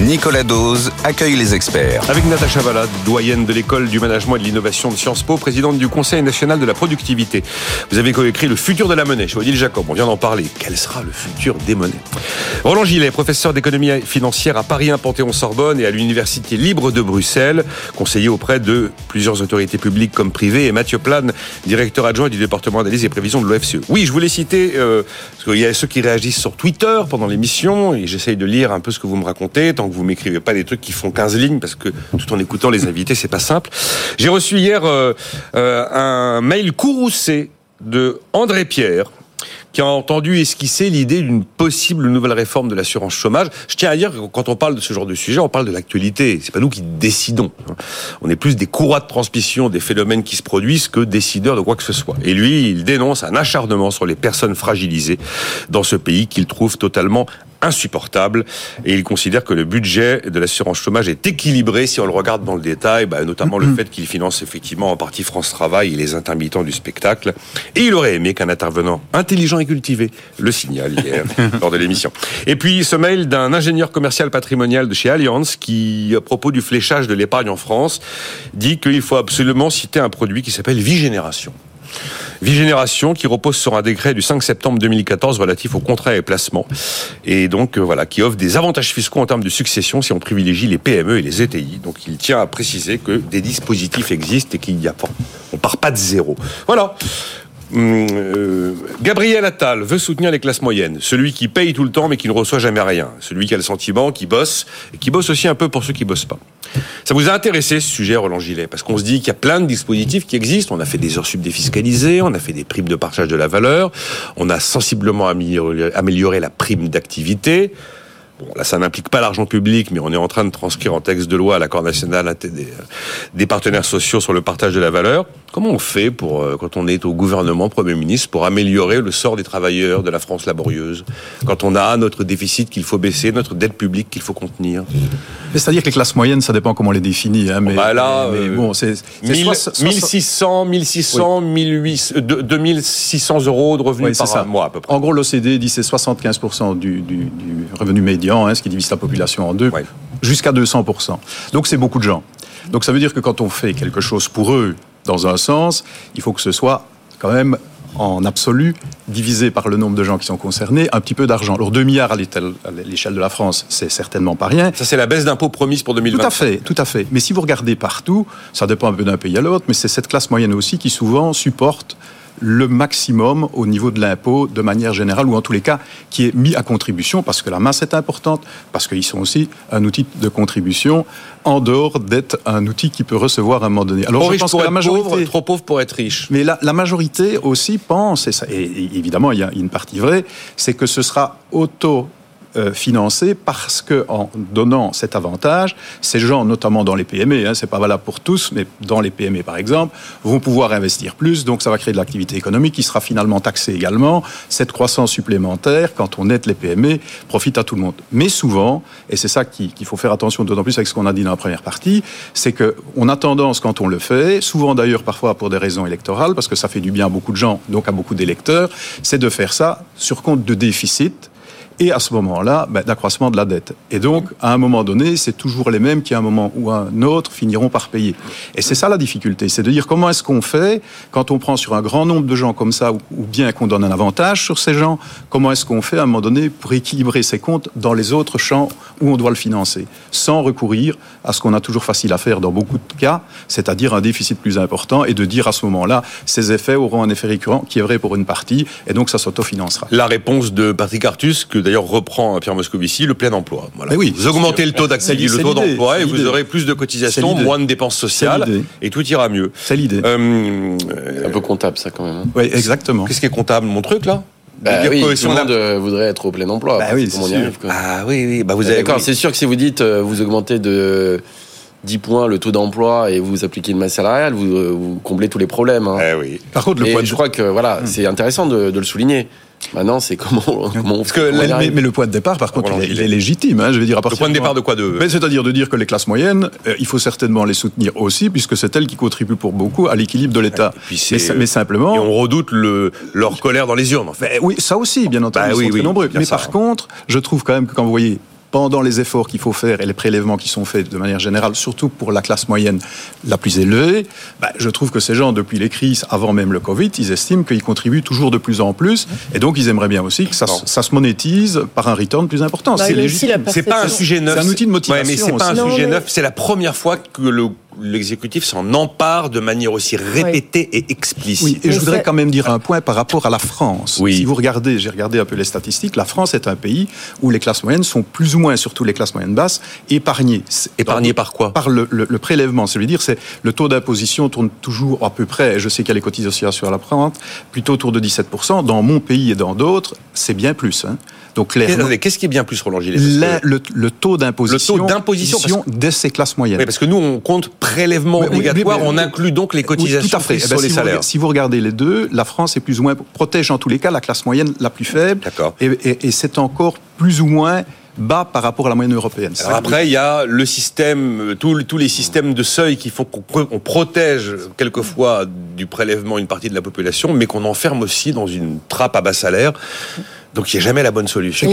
Nicolas Dose accueille les experts.
Avec Natacha Valade, doyenne de l'école du management et de l'innovation de Sciences Po, présidente du Conseil national de la productivité. Vous avez coécrit Le futur de la monnaie chez Odile Jacob. On vient d'en parler. Quel sera le futur des monnaies? Roland Gillet, professeur d'économie financière à Paris 1 Panthéon-Sorbonne et à l'Université libre de Bruxelles, conseiller auprès de plusieurs autorités publiques comme privées, et Mathieu Plane, directeur adjoint du département d'analyse et prévision de l'OFCE. Oui, je voulais citer, euh, parce qu'il y a ceux qui réagissent sur Twitter pendant l'émission, et j'essaye de lire un peu ce que vous me racontez, vous m'écrivez pas des trucs qui font 15 lignes, parce que tout en écoutant les invités, c'est pas simple. J'ai reçu hier euh, euh, un mail courroucé de André Pierre, qui a entendu esquisser l'idée d'une possible nouvelle réforme de l'assurance chômage. Je tiens à dire que quand on parle de ce genre de sujet, on parle de l'actualité. C'est pas nous qui décidons. On est plus des courroies de transmission des phénomènes qui se produisent que décideurs de quoi que ce soit. Et lui, il dénonce un acharnement sur les personnes fragilisées dans ce pays qu'il trouve totalement insupportable et il considère que le budget de l'assurance chômage est équilibré si on le regarde dans le détail, bah, notamment le fait qu'il finance effectivement en partie France Travail et les intermittents du spectacle. Et il aurait aimé qu'un intervenant intelligent et cultivé le signale hier [laughs] lors de l'émission. Et puis ce mail d'un ingénieur commercial patrimonial de chez Allianz qui, à propos du fléchage de l'épargne en France, dit qu'il faut absolument citer un produit qui s'appelle Vigénération. Vigénération qui repose sur un décret du 5 septembre 2014 relatif aux contrats et placements et donc euh, voilà qui offre des avantages fiscaux en termes de succession si on privilégie les PME et les ETI. Donc il tient à préciser que des dispositifs existent et qu'il n'y a pas, on part pas de zéro. Voilà. Hum, euh, Gabriel Attal veut soutenir les classes moyennes, celui qui paye tout le temps mais qui ne reçoit jamais rien, celui qui a le sentiment, qui bosse et qui bosse aussi un peu pour ceux qui bossent pas. Ça vous a intéressé ce sujet, Roland Gillet? Parce qu'on se dit qu'il y a plein de dispositifs qui existent. On a fait des heures sub défiscalisées, on a fait des primes de partage de la valeur, on a sensiblement amélioré la prime d'activité. Bon, là, ça n'implique pas l'argent public, mais on est en train de transcrire en texte de loi l'accord national des, des partenaires sociaux sur le partage de la valeur. Comment on fait pour, euh, quand on est au gouvernement, Premier ministre, pour améliorer le sort des travailleurs de la France laborieuse? Quand on a notre déficit qu'il faut baisser, notre dette publique qu'il faut contenir
C'est-à-dire que les classes moyennes, ça dépend comment on les définit. Hein, mais,
Bah là,
mais, mais
euh,
bon, c'est c'est
1000,
soit- soit-
1600, 1600, 1800, euh, deux- 2600 euros de revenus
Oui,
par
ça.
mois à peu près.
En gros, l'OCDE dit c'est 75% du, du, du revenu médian, hein, ce qui divise la population en deux,
Ouais.
jusqu'à 200%. Donc c'est beaucoup de gens. Donc ça veut dire que quand on fait quelque chose pour eux, dans un sens, il faut que ce soit quand même en absolu, divisé par le nombre de gens qui sont concernés, un petit peu d'argent. Alors 2 milliards à l'échelle de la France, c'est certainement pas rien.
Ça, c'est la baisse d'impôts promise pour 2020.
Tout à fait, tout à fait. Mais si vous regardez partout, ça dépend un peu d'un pays à l'autre, mais c'est cette classe moyenne aussi qui souvent supporte le maximum au niveau de l'impôt de manière générale, ou en tous les cas qui est mis à contribution, parce que la masse est importante, parce qu'ils sont aussi un outil de contribution, en dehors d'être un outil qui peut recevoir à un moment donné. Alors
Trop
je
riche
pense
pour
que la majorité...
pauvre, trop pauvre pour être riche.
Mais la, la majorité aussi pense, et, ça, et- et évidemment il y a une partie vraie, c'est que ce sera auto euh, financer parce que en donnant cet avantage, ces gens, notamment dans les PME, hein, c'est pas valable pour tous, mais dans les PME par exemple, vont pouvoir investir plus, donc ça va créer de l'activité économique qui sera finalement taxée également. Cette croissance supplémentaire, quand on aide les PME, profite à tout le monde. Mais souvent, et c'est ça qu'il faut faire attention d'autant plus avec ce qu'on a dit dans la première partie, c'est que on a tendance quand on le fait, souvent d'ailleurs parfois pour des raisons électorales, parce que ça fait du bien à beaucoup de gens, donc à beaucoup d'électeurs, c'est de faire ça sur compte de déficit et à ce moment-là, ben, d'accroissement de la dette. Et donc, à un moment donné, c'est toujours les mêmes qui, à un moment ou à un autre, finiront par payer. Et c'est ça la difficulté, c'est de dire comment est-ce qu'on fait quand on prend sur un grand nombre de gens comme ça, ou, bien qu'on donne un avantage sur ces gens, comment est-ce qu'on fait à un moment donné pour équilibrer ses comptes dans les autres champs où on doit le financer, sans recourir à ce qu'on a toujours facile à faire dans beaucoup de cas, c'est-à-dire un déficit plus important, et de dire à ce moment-là, ces effets auront un effet récurrent qui est vrai pour une partie, et donc ça s'autofinancera.
La réponse de Patrick Artus, que d'ailleurs reprend Pierre Moscovici, le plein emploi.
Voilà. oui,
vous augmentez le taux d'activité, le taux d'emploi, et vous aurez plus de cotisations, moins de dépenses sociales, et tout ira mieux.
C'est l'idée. Euh,
un peu comptable, ça, quand même. Hein.
Oui, exactement.
Qu'est-ce qui est comptable, mon truc, là?
Bah oui, tout le monde euh, voudrait être au plein emploi.
Bah oui,
on y arrive, Ah oui, oui. Bah vous avez.
D'accord, c'est sûr que si vous dites euh, vous augmentez de 10 points le taux d'emploi et vous appliquez une masse salariale, vous, vous comblez tous les problèmes. Hein.
Eh oui.
Par contre, le point je crois que voilà, hmm. c'est intéressant de, de, le souligner. Maintenant, c'est comment, comment on
fait, mais, le point de départ, par contre, il est, légitime. Hein, je veux dire, à
le point de départ de quoi de...
C'est-à-dire de dire que les classes moyennes, euh, il faut certainement les soutenir aussi, puisque c'est elles qui contribuent pour beaucoup à l'équilibre de l'État.
Mais, mais, simplement... Et on redoute le, leur colère dans les urnes. En fait.
Oui, ça aussi, bien entendu, bah, ils sont très nombreux. Mais par contre, je trouve quand même que quand vous voyez pendant les efforts qu'il faut faire et les prélèvements qui sont faits de manière générale, surtout pour la classe moyenne la plus élevée, bah, je trouve que ces gens, depuis les crises, avant même le Covid, ils estiment qu'ils contribuent toujours de plus en plus. Et donc, ils aimeraient bien aussi que ça, ça se monétise par un return plus important.
Bah, c'est pas un sujet neuf.
C'est un outil de motivation.
mais c'est pas un sujet neuf. C'est la première fois que le l'exécutif s'en empare de manière aussi répétée et explicite.
Oui, et je voudrais quand même dire un point par rapport à la France. Oui. Si vous regardez, j'ai regardé un peu les statistiques, la France est un pays où les classes moyennes sont plus ou moins, surtout les classes moyennes basses, épargnées.
Épargnées par, quoi
Par le, prélèvement. Ça veut dire c'est le taux d'imposition tourne toujours à peu près, je sais qu'il y a les cotisations sur la prente, plutôt autour de 17%. Dans mon pays et dans d'autres, c'est bien plus. Hein.
Donc Qu'est-ce qui est bien plus prolongé
le, le, taux d'imposition. Le taux d'imposition de ces classes moyennes.
Oui, parce que nous, on compte prélèvement obligatoire, on inclut donc les cotisations tout à fait. sur eh ben, les
si
salaires.
Vous, si vous regardez les deux, la France est plus ou moins protège en tous les cas la classe moyenne la plus faible.
D'accord.
Et, c'est encore plus ou moins bas par rapport à la moyenne européenne.
Alors après, il y a le système, tous, les systèmes de seuil qui font qu'on protège quelquefois du prélèvement une partie de la population, mais qu'on enferme aussi dans une trappe à bas salaire. Donc il n'y a jamais la bonne solution.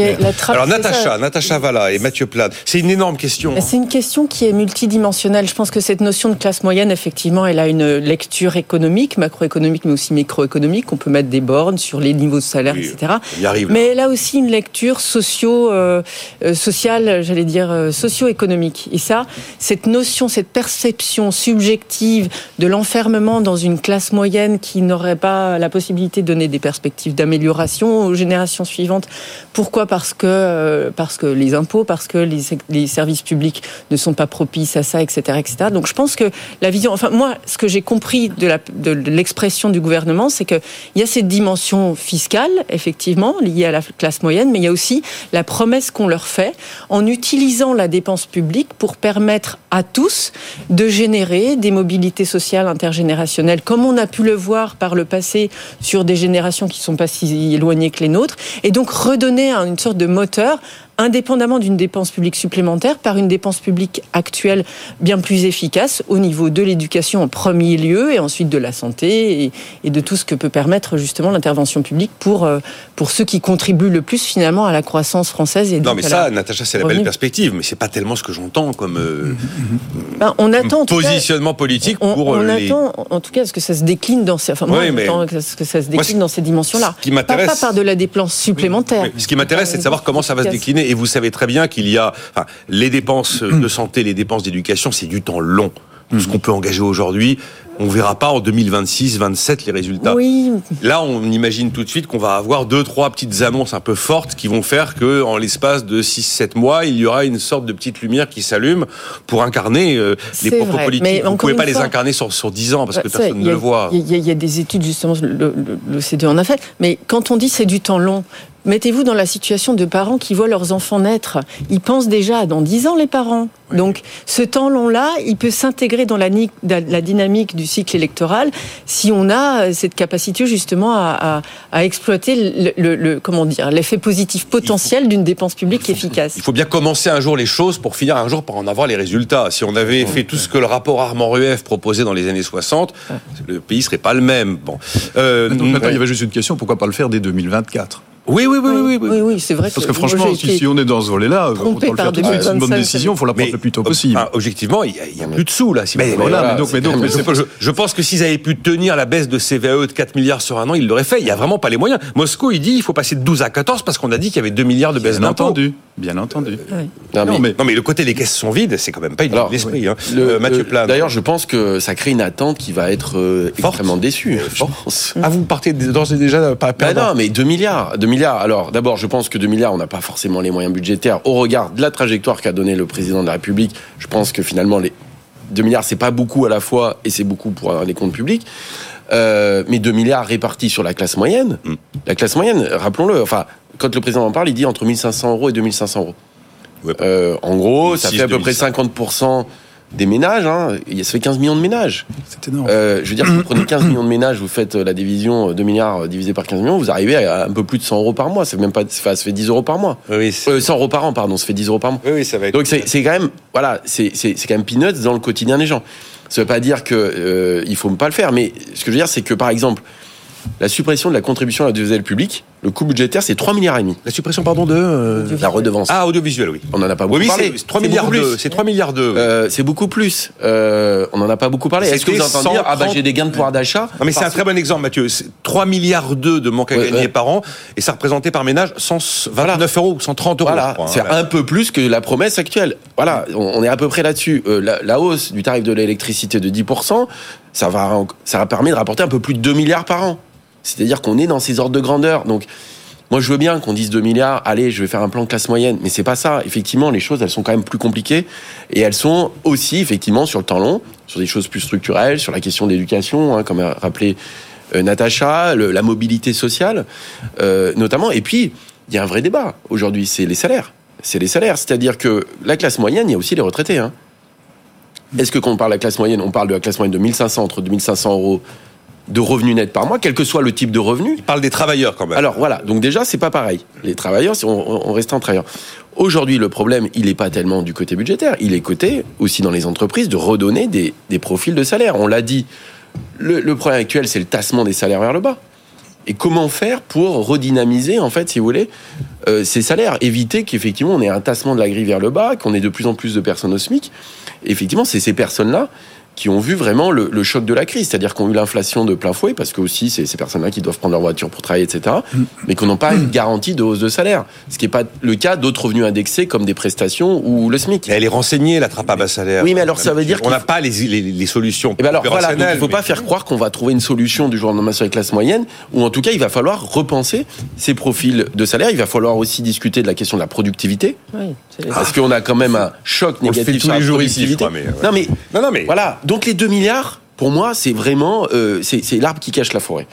Alors Natacha, Natacha Valla et Mathieu Plade, c'est une énorme question.
C'est une question qui est multidimensionnelle. Je pense que cette notion de classe moyenne, effectivement, elle a une lecture économique, macroéconomique, mais aussi microéconomique. On peut mettre des bornes sur les niveaux de salaire, etc.
arrive,
mais elle a aussi une lecture socio, euh, euh, sociale, j'allais dire euh, socio-économique. Et ça, cette notion, cette perception subjective de l'enfermement dans une classe moyenne qui n'aurait pas la possibilité de donner des perspectives d'amélioration aux générations Pourquoi Parce que, euh, parce que les impôts, parce que les, services publics ne sont pas propices à ça, etc., etc. Donc je pense que la vision, enfin moi, ce que j'ai compris de l'expression du gouvernement, c'est qu'il y a cette dimension fiscale, effectivement, liée à la classe moyenne, mais il y a aussi la promesse qu'on leur fait en utilisant la dépense publique pour permettre à tous de générer des mobilités sociales intergénérationnelles, comme on a pu le voir par le passé sur des générations qui ne sont pas si éloignées que les nôtres, et donc redonner une sorte de moteur indépendamment d'une dépense publique supplémentaire, par une dépense publique actuelle bien plus efficace au niveau de l'éducation en premier lieu et ensuite de la santé et, de tout ce que peut permettre justement l'intervention publique pour, euh, pour ceux qui contribuent le plus finalement à la croissance française. Et
non mais ça, Natacha, c'est la belle perspective, mais c'est pas tellement ce que j'entends comme euh,
ben, on attend,
positionnement politique
on,
pour
on euh, attend en tout cas ce que ça se décline dans ces, enfin, moi, ce que ça se décline dans ces dimensions-là. Pas, pas, par de la dépense supplémentaire.
ce qui m'intéresse, c'est de savoir comment ça va se décliner et vous savez très bien qu'il y a les dépenses de santé, les dépenses d'éducation, c'est du temps long. Tout ce qu'on peut engager aujourd'hui, on verra pas en 2026, 27 les résultats.
Oui.
Là, on imagine tout de suite qu'on va avoir deux, trois petites annonces un peu fortes qui vont faire que, en l'espace de 6, 7 mois, il y aura une sorte de petite lumière qui s'allume pour incarner euh, les propos politiques. Vous ne pouvez pas les incarner sur, sur 10 ans parce que personne ne le voit.
Il y, a des études, justement, le, le, le, CDE en a fait. Mais quand on dit c'est du temps long, mettez-vous dans la situation de parents qui voient leurs enfants naître. Ils pensent déjà dans 10 ans, les parents. Donc, ce temps long-là, il peut s'intégrer dans la, dynamique du cycle électoral si on a cette capacité justement à, à- à exploiter le, le- le- comment dire, l'effet positif potentiel d'une dépense publique efficace.
Il faut bien commencer un jour les choses pour finir un jour par en avoir les résultats. Si on avait fait tout ce que le rapport Armand-Rueff proposait dans les années 60, le pays serait pas le même. Bon. Euh,
Donc maintenant, il y avait juste une question, pourquoi pas le faire dès 2024
oui, oui, oui, oui, oui, oui.
oui, oui, c'est vrai.
Parce que franchement, si, on est dans ce volet-là, autant le
par
faire tout de suite. C'est une bonne
2025,
décision, il faut la prendre le plus tôt possible.
enfin, objectivement, il n'y a, a plus de sous là. Si
Mais voilà,
voulez.
mais donc- mais donc-
Je
mais
sais pas, je, je pense que s'ils avaient pu tenir la baisse de CVAE de 4 milliards sur un an, ils l'auraient fait. Il n'y a vraiment pas les moyens. Moscou, il dit il faut passer de 12 à 14 parce qu'on a dit qu'il y avait 2 milliards de baisse
Bien
d'impôts.
entendu, bien entendu.
Ouais.
Non,
Non,
mais-
mais
Non, mais le côté des caisses sont vides, c'est quand même pas une
Alors,
l'esprit. Hein.
Le-
Euh, Mathieu Plane.
D'ailleurs, je pense que ça crée une attente qui va être euh, extrêmement déçue. Je pense.
Ah, vous partez d'ores et déjà pas
Bah
perdant.
non, mais 2 milliards. 2 milliards. Alors, d'abord, je pense que 2 milliards, on n'a pas forcément les moyens budgétaires. Au regard de la trajectoire qu'a donné le président de la République, je pense que finalement, les 2 milliards, c'est pas beaucoup à la fois et c'est beaucoup pour les comptes publics. Euh, mais 2 milliards répartis sur la classe moyenne.
Mm.
La classe moyenne, rappelons-le, enfin, quand le président en parle, il dit entre 1500 euros et 2500 euros.
Ouais.
Euh, en gros, ça
2006,
fait à peu près 50% des ménages. Hein. Il y a- Ça fait 15 millions de ménages.
c'est énorme.
Euh, je veux dire, si vous [coughs] prenez 15 millions de ménages, vous faites euh, la division euh, 2 milliards euh, divisé par 15 millions, vous arrivez à un peu plus de 100 euros par mois. C'est même pas, enfin, ça fait 10 euros par mois.
Oui,
Euh, 100 euros par an, pardon, ça fait 10 euros par mois.
oui, oui, ça va être.
Donc c'est c'est quand même, voilà, c'est c'est- c'est quand même peanuts dans le quotidien des gens. Ça veut pas dire que euh, il faut pas le faire, mais ce que je veux dire, c'est que par exemple, la suppression de la contribution à l'audiovisuel public, le coût budgétaire, c'est 3 milliards et demi.
La suppression, pardon, de. euh,
La redevance.
Ah, audiovisuel, oui.
On en a pas beaucoup
Oui, oui,
parlé.
c'est 3
C'est
milliards de.
plus.
C'est 3 milliards de.
Euh, c'est beaucoup plus. Euh, on en a pas beaucoup parlé. Est-ce que vous entendez dire ah bah
130
j'ai des gains de pouvoir d'achat
Non, mais c'est un très bon exemple, Mathieu. C'est 3 milliards d'eux de manque à
Ouais,
gagner
ouais.
par an, et ça représentait par ménage 129 euros ou 130 euros.
Voilà,
hein.
c'est un peu plus que la promesse actuelle. Voilà, on, est à peu près là-dessus. Euh, la, la hausse du tarif de l'électricité de 10%, ça va, ça va permettre de rapporter un peu plus de 2 milliards par an. C'est-à-dire qu'on est dans ces ordres de grandeur. Donc, moi, je veux bien qu'on dise 2 milliards, allez, je vais faire un plan classe moyenne, mais c'est pas ça. Effectivement, les choses, elles sont quand même plus compliquées, et elles sont aussi, effectivement, sur le temps long, sur des choses plus structurelles, sur la question de l'éducation, hein, comme a rappelé euh, Natacha, la mobilité sociale, euh, notamment. Et puis, il y a un vrai débat aujourd'hui, c'est les salaires. C'est les salaires. C'est-à-dire que la classe moyenne, il y a aussi les retraités. Hein. Est-ce que quand on parle de la classe moyenne, on parle de la classe moyenne de 1500 entre 2500 euros de revenus nets par mois, quel que soit le type de revenu
Il parle des travailleurs quand même.
alors voilà, donc déjà c'est pas pareil. Les travailleurs, on, on reste en travailleurs. Aujourd'hui, le problème, il n'est pas tellement du côté budgétaire, il est côté aussi dans les entreprises de redonner des, des profils de salaire. On l'a dit, le, le problème actuel, c'est le tassement des salaires vers le bas. Et comment faire pour redynamiser, en fait, si vous voulez, euh, ces salaires? Éviter qu'effectivement on ait un tassement de la grille vers le bas, qu'on ait de plus en plus de personnes au SMIC. Et effectivement, c'est ces personnes-là qui ont vu vraiment le, le choc de la crise, c'est-à-dire qu'on a eu l'inflation de plein fouet, parce que aussi c'est ces personnes-là qui doivent prendre leur voiture pour travailler, etc., mais qu'on n'ont pas une garantie de hausse de salaire, ce qui n'est pas le cas d'autres revenus indexés comme des prestations ou le SMIC.
Elle est renseignée, la trappe à bas salaire.
Oui, mais alors, ça veut dire
On
qu'il
n'a pas les, les, les solutions.
Et ben alors voilà, donc il ne faut pas
mais-
faire croire qu'on va trouver une solution du jour au lendemain sur les classes moyennes, ou en tout cas il va falloir repenser ces profils de salaire. Il va falloir aussi discuter de la question de la productivité,
Oui,
parce qu'on a quand même un choc
On le fait
négatif
tous
sur
les
la
jours ici, je
productivité.
crois, mais, ouais.
Non mais
Non, non, mais.
voilà, donc les 2 milliards, pour moi, c'est vraiment euh, c'est l'arbre qui cache la forêt.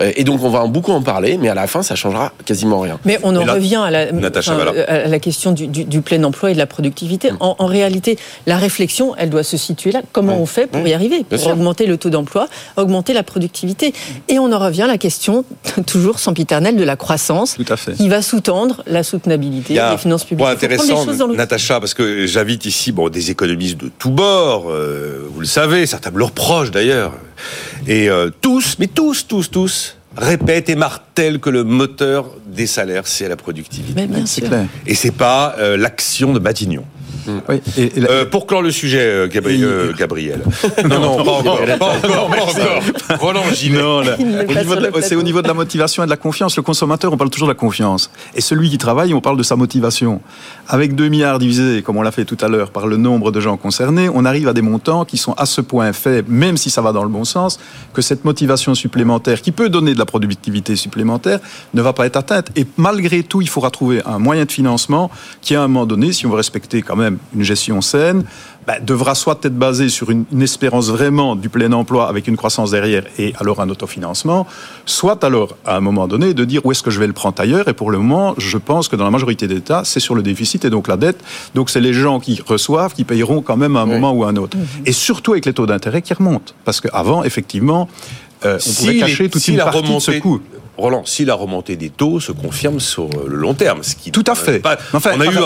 Euh, et donc on va en beaucoup en parler, mais à la fin, ça changera quasiment rien.
Mais on en
là-
revient à la,
Natacha,
enfin,
voilà.
à la question du, du- du plein emploi et de la productivité.
Mm.
En, en réalité, la réflexion, elle doit se situer là. Comment on fait pour y arriver
Bien
Pour
sûr.
augmenter le taux d'emploi, augmenter la productivité. Et on en revient à la question, [laughs] toujours sempiternelle, de la croissance,
Tout à fait.
qui va sous-tendre la soutenabilité des finances publiques.
point intéressant,
choses dans le-
Natacha, parce que j'invite ici bon, des économistes de tous bords, euh, vous le savez, certains me leur proches d'ailleurs, et euh, tous, mais tous, tous, tous, répètent et martèlent que le moteur des salaires, c'est la productivité.
Mais bien
C'est
sûr.
clair.
Et c'est pas euh, l'action de Matignon.
Oui, et- et la-
Euh, pour clore le sujet, euh, Gabri-
Et-
euh, Gabriel. [laughs] non, non, pas encore, pas encore, pas encore. Roland
c'est au niveau de la motivation et de la confiance. Le consommateur, on parle toujours de la confiance. Et celui qui travaille, on parle de sa motivation. Avec 2 milliards divisés, comme on l'a fait tout à l'heure, par le nombre de gens concernés, on arrive à des montants qui sont à ce point faibles, même si ça va dans le bon sens, que cette motivation supplémentaire, qui peut donner de la productivité supplémentaire, ne va pas être atteinte. Et malgré tout, il faudra trouver un moyen de financement qui, à un moment donné, si on veut respecter quand même une gestion saine, bah, devra soit être basé sur une, une, espérance vraiment du plein emploi avec une croissance derrière et alors un autofinancement, soit alors à un moment donné de dire où est-ce que je vais le prendre ailleurs. Et pour le moment, je pense que dans la majorité d'États, c'est sur le déficit et donc la dette. Donc c'est les gens qui reçoivent qui payeront quand même à un
Oui.
moment ou à un autre. Et surtout avec les taux d'intérêt qui remontent. Parce qu'avant, effectivement, euh, on
Si
pouvait
les-
cacher toute
si
une
la
partie de
remontée-
ce coût.
Roland, si la remontée des taux se confirme sur le long terme, ce qui
Tout à fait.
pas-
Enfin,
on a eu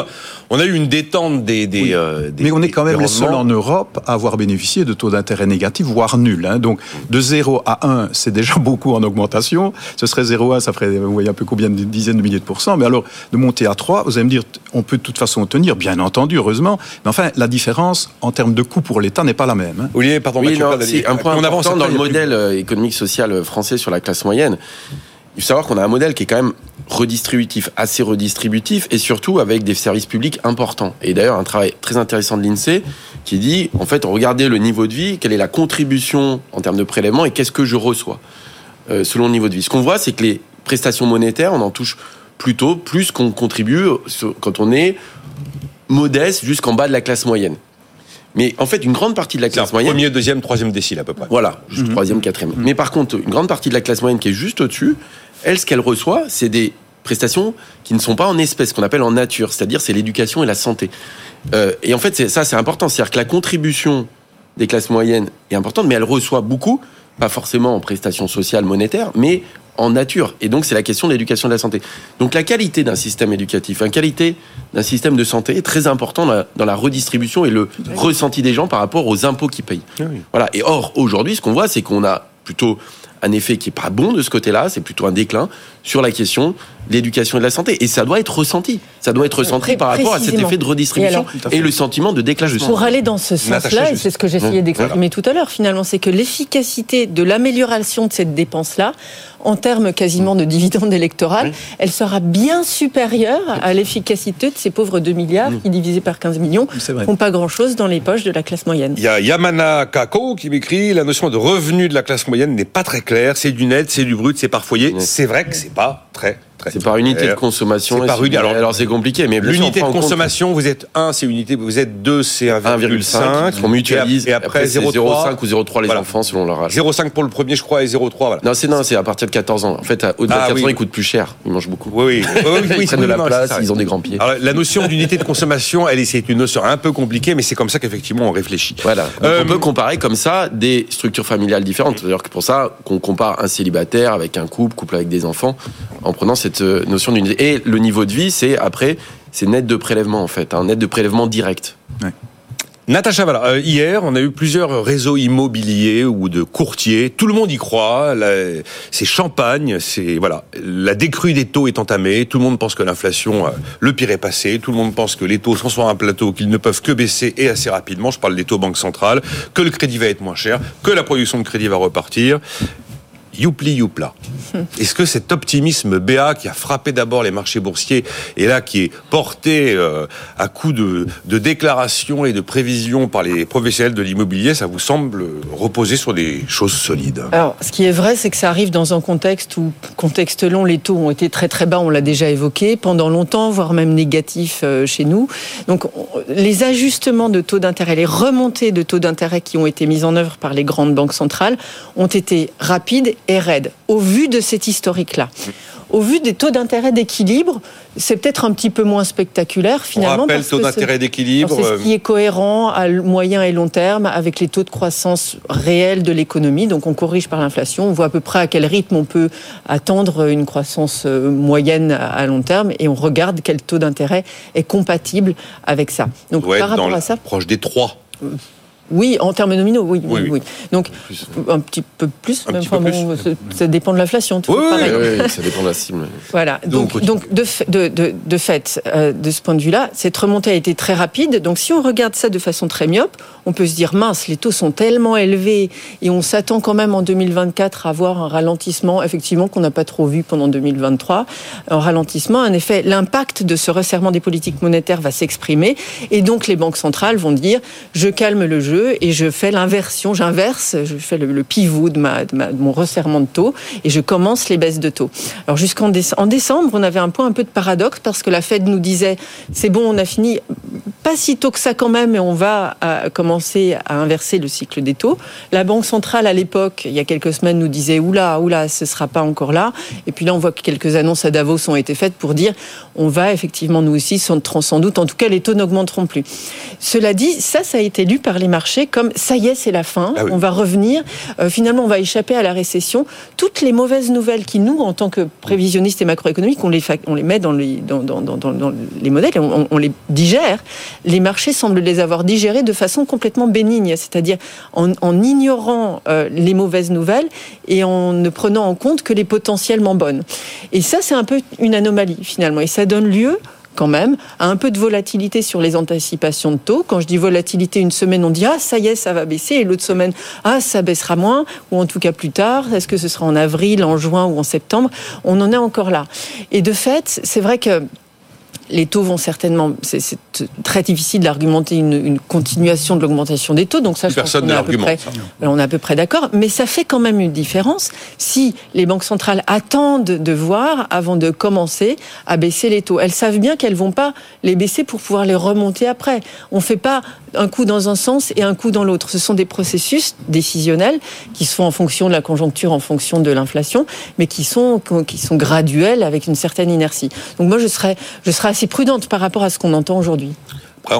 on a eu une détente des des,
Oui.
euh, des-
Mais on est quand même les seuls en Europe à avoir bénéficié de taux d'intérêt négatifs, voire nuls. hein. Donc de 0 à 1, c'est déjà [laughs] beaucoup en augmentation. Ce serait 0,1, ça ferait, vous voyez un peu combien de dizaines de milliers de pourcents. Mais alors, de monter à 3, vous allez me dire, on peut de toute façon tenir, bien entendu, heureusement. Mais enfin, la différence en termes de coût pour l'État n'est pas la même. hein.
Olivier, pardon,
Oui,
Mathieu,
non, un point
on avance
dans le modèle euh, économique social euh, français sur la classe moyenne. Il faut savoir qu'on a un modèle qui est quand même redistributif, assez redistributif, et surtout avec des services publics importants. Et d'ailleurs, un travail très intéressant de l'INSEE qui dit, en fait, regardez le niveau de vie, quelle est la contribution en termes de prélèvement et qu'est-ce que je reçois euh, selon le niveau de vie. Ce qu'on voit, c'est que les prestations monétaires, on en touche plutôt plus qu'on contribue quand on est modeste jusqu'en bas de la classe moyenne. Mais en fait, une grande partie de la classe moyenne,
premier, deuxième, troisième décile à peu près.
voilà, juste troisième, quatrième. Mais par contre, une grande partie de la classe moyenne qui est juste au-dessus, elle, ce qu'elle reçoit, c'est des prestations qui ne sont pas en espèces, qu'on appelle en nature, c'est-à-dire c'est l'éducation et la santé. Euh, et en fait, ça, c'est important. C'est-à-dire que la contribution des classes moyennes est importante, mais elle reçoit beaucoup, pas forcément en prestations sociales monétaires, mais en nature. Et donc, c'est la question de l'éducation et de la santé. Donc, la qualité d'un système éducatif, la qualité d'un système de santé est très important dans la, dans la redistribution et le ressenti des gens par rapport aux impôts qu'ils payent.
Ah oui.
Voilà. Et or, aujourd'hui, ce qu'on voit, c'est qu'on a plutôt un effet qui est pas bon de ce côté-là, c'est plutôt un déclin sur la question l'éducation et de la santé. Et ça doit être ressenti. Ça doit être ressenti par rapport à cet effet de
Et
redistribution
alors
et, le sentiment de déclassement.
Pour aller dans ce sens-là, et c'est ce que j'essayais
Mmh.
d'exprimer tout à l'heure finalement, c'est que l'efficacité de l'amélioration de cette dépense-là, en termes quasiment de dividendes électorales, elle sera bien supérieure à l'efficacité de ces pauvres 2 milliards qui, divisés par 15 millions, font pas grand-chose dans les poches de la classe moyenne.
Il y a Yamana Kako qui m'écrit la notion de revenu de la classe moyenne n'est pas très claire. C'est du net, c'est du brut, c'est par foyer. C'est vrai que c'est pas très
C'est par unité de consommation.
C'est par unité.
Alors, c'est compliqué, mais
L'unité
on
de
compte
consommation, vous êtes 1, c'est unité, vous êtes 2, c'est 1,5.
1,5. On mutualise.
Et après, 0,3.
0,5 ou 0,3 les
Voilà.
enfants selon leur âge.
0,5 pour le premier, je crois, et 0,3. Voilà.
Non, c'est non, c'est à partir de 14 ans. En fait, au-delà
Ah,
de 14 ans,
oui.
ils coûtent plus cher. Ils mangent beaucoup.
Oui, oui. [laughs] oui, oui,
ils prennent de la place, ils ont des grands pieds.
Alors, la notion d'unité de consommation, elle, est- c'est une notion un peu compliquée, mais c'est comme ça qu'effectivement on réfléchit.
Voilà. Donc,
Euh,
on peut comparer comme ça des structures familiales différentes. C'est-à-dire que pour ça, qu'on compare un célibataire avec un couple, couple avec des enfants, en prenant cette euh, notion d'unité. Et le niveau de vie, c'est après, c'est net de prélèvement en fait, un net de prélèvement direct.
Natacha, voilà, euh, hier, on a eu plusieurs réseaux immobiliers ou de courtiers. Tout le monde y croit. C'est champagne. C'est voilà, la décrue des taux est entamée. Tout le monde pense que l'inflation, euh, le pire est passé. Tout le monde pense que les taux sont sur un plateau, qu'ils ne peuvent que baisser et assez rapidement. Je parle des taux banque centrale, que le crédit va être moins cher, que la production de crédit va repartir. Youpli youpla. [laughs] Est-ce que cet optimisme BA qui a frappé d'abord les marchés boursiers et là qui est porté euh, à coup de, de déclarations et de prévisions par les professionnels de l'immobilier, ça vous semble reposer sur des choses solides?
Alors, ce qui est vrai, c'est que ça arrive dans un contexte où, contexte long, les taux ont été très très bas, on l'a déjà évoqué, pendant longtemps, voire même négatifs euh, chez nous. Donc, on- les ajustements de taux d'intérêt, les remontées de taux d'intérêt qui ont été mises en œuvre par les grandes banques centrales ont été rapides et raides. Au vu de cet historique-là, au vu des taux d'intérêt d'équilibre, c'est peut-être un petit peu moins spectaculaire
On
finalement.
rappelle
parce
taux d'intérêt d'équilibre.
C'est
euh,
ce qui est cohérent à moyen et long terme avec les taux de croissance réels de l'économie. Donc on corrige par l'inflation, on voit à peu près à quel rythme on peut attendre une croissance euh, moyenne à long terme et on regarde quel taux d'intérêt est compatible avec ça. Donc par
dans
rapport à ça,
proche des 3.
Oui, en termes nominaux, oui, oui,
Oui.
Donc un petit peu plus, même,
petit peu
enfin,
plus.
bon, ça- dépend de l'inflation.
Oui, oui, [laughs]
ça dépend de la cible.
Voilà.
Donc,
Donc, donc de, fa- de, de, de fait, euh, de ce point de vue-là, cette remontée a été très rapide. Donc, si on regarde ça de façon très myope, on peut se dire mince, les taux sont tellement élevés et on s'attend quand même en 2024 à avoir un ralentissement, effectivement, qu'on n'a pas trop vu pendant 2023. Un ralentissement, en effet, l'impact de ce resserrement des politiques monétaires va s'exprimer et donc les banques centrales vont dire je calme le jeu et je fais l'inversion, j'inverse, je fais le, pivot de, mon resserrement de taux et je commence les baisses de taux. Alors jusqu'en déce- en décembre, on avait un point un peu de paradoxe parce que la Fed nous disait c'est bon, on a fini. Pas si tôt que ça quand même, et on va euh, commencer à inverser le cycle des taux. La Banque centrale, à l'époque, il y a quelques semaines, nous disait oula, oula, ce sera pas encore là. Et puis là, on voit que quelques annonces à Davos ont été faites pour dire on va effectivement, nous aussi, sans, sans doute, en tout cas, les taux n'augmenteront plus. Cela dit, ça, ça a été lu par les marchés comme ça y est, c'est la fin,
Ah oui.
on va revenir, Euh, finalement, on va échapper à la récession. Toutes les mauvaises nouvelles qui, nous, en tant que prévisionnistes et macroéconomiques, on les, fa- on les met dans les, dans, dans, dans, dans- dans les modèles, on, on les digère. Les marchés semblent les avoir digérées de façon complètement bénigne, c'est-à-dire en, en ignorant euh, les mauvaises nouvelles et en ne prenant en compte que les potentiellement bonnes. Et ça, c'est un peu une anomalie, finalement. Et ça donne lieu quand même à un peu de volatilité sur les anticipations de taux. Quand je dis volatilité, une semaine on dit ah ça y est ça va baisser et l'autre semaine ah ça baissera moins ou en tout cas plus tard. Est-ce que ce sera en avril, en juin ou en septembre? On en est encore là. Et de fait, c'est vrai que les taux vont certainement. C'est très difficile d'argumenter une, une continuation de l'augmentation des taux. Donc ça, je pense
Personne
qu'on
ne
est à peu près. Alors, on est à peu près d'accord, mais ça fait quand même une différence si les banques centrales attendent de voir avant de commencer à baisser les taux. Elles savent bien qu'elles vont pas les baisser pour pouvoir les remonter après. On fait pas un coup dans un sens et un coup dans l'autre. Ce sont des processus décisionnels qui se font en fonction de la conjoncture, en fonction de l'inflation, mais qui sont qui sont graduels avec une certaine inertie. Donc moi, je serais je serais assez prudente par rapport à ce qu'on entend aujourd'hui.
Euh,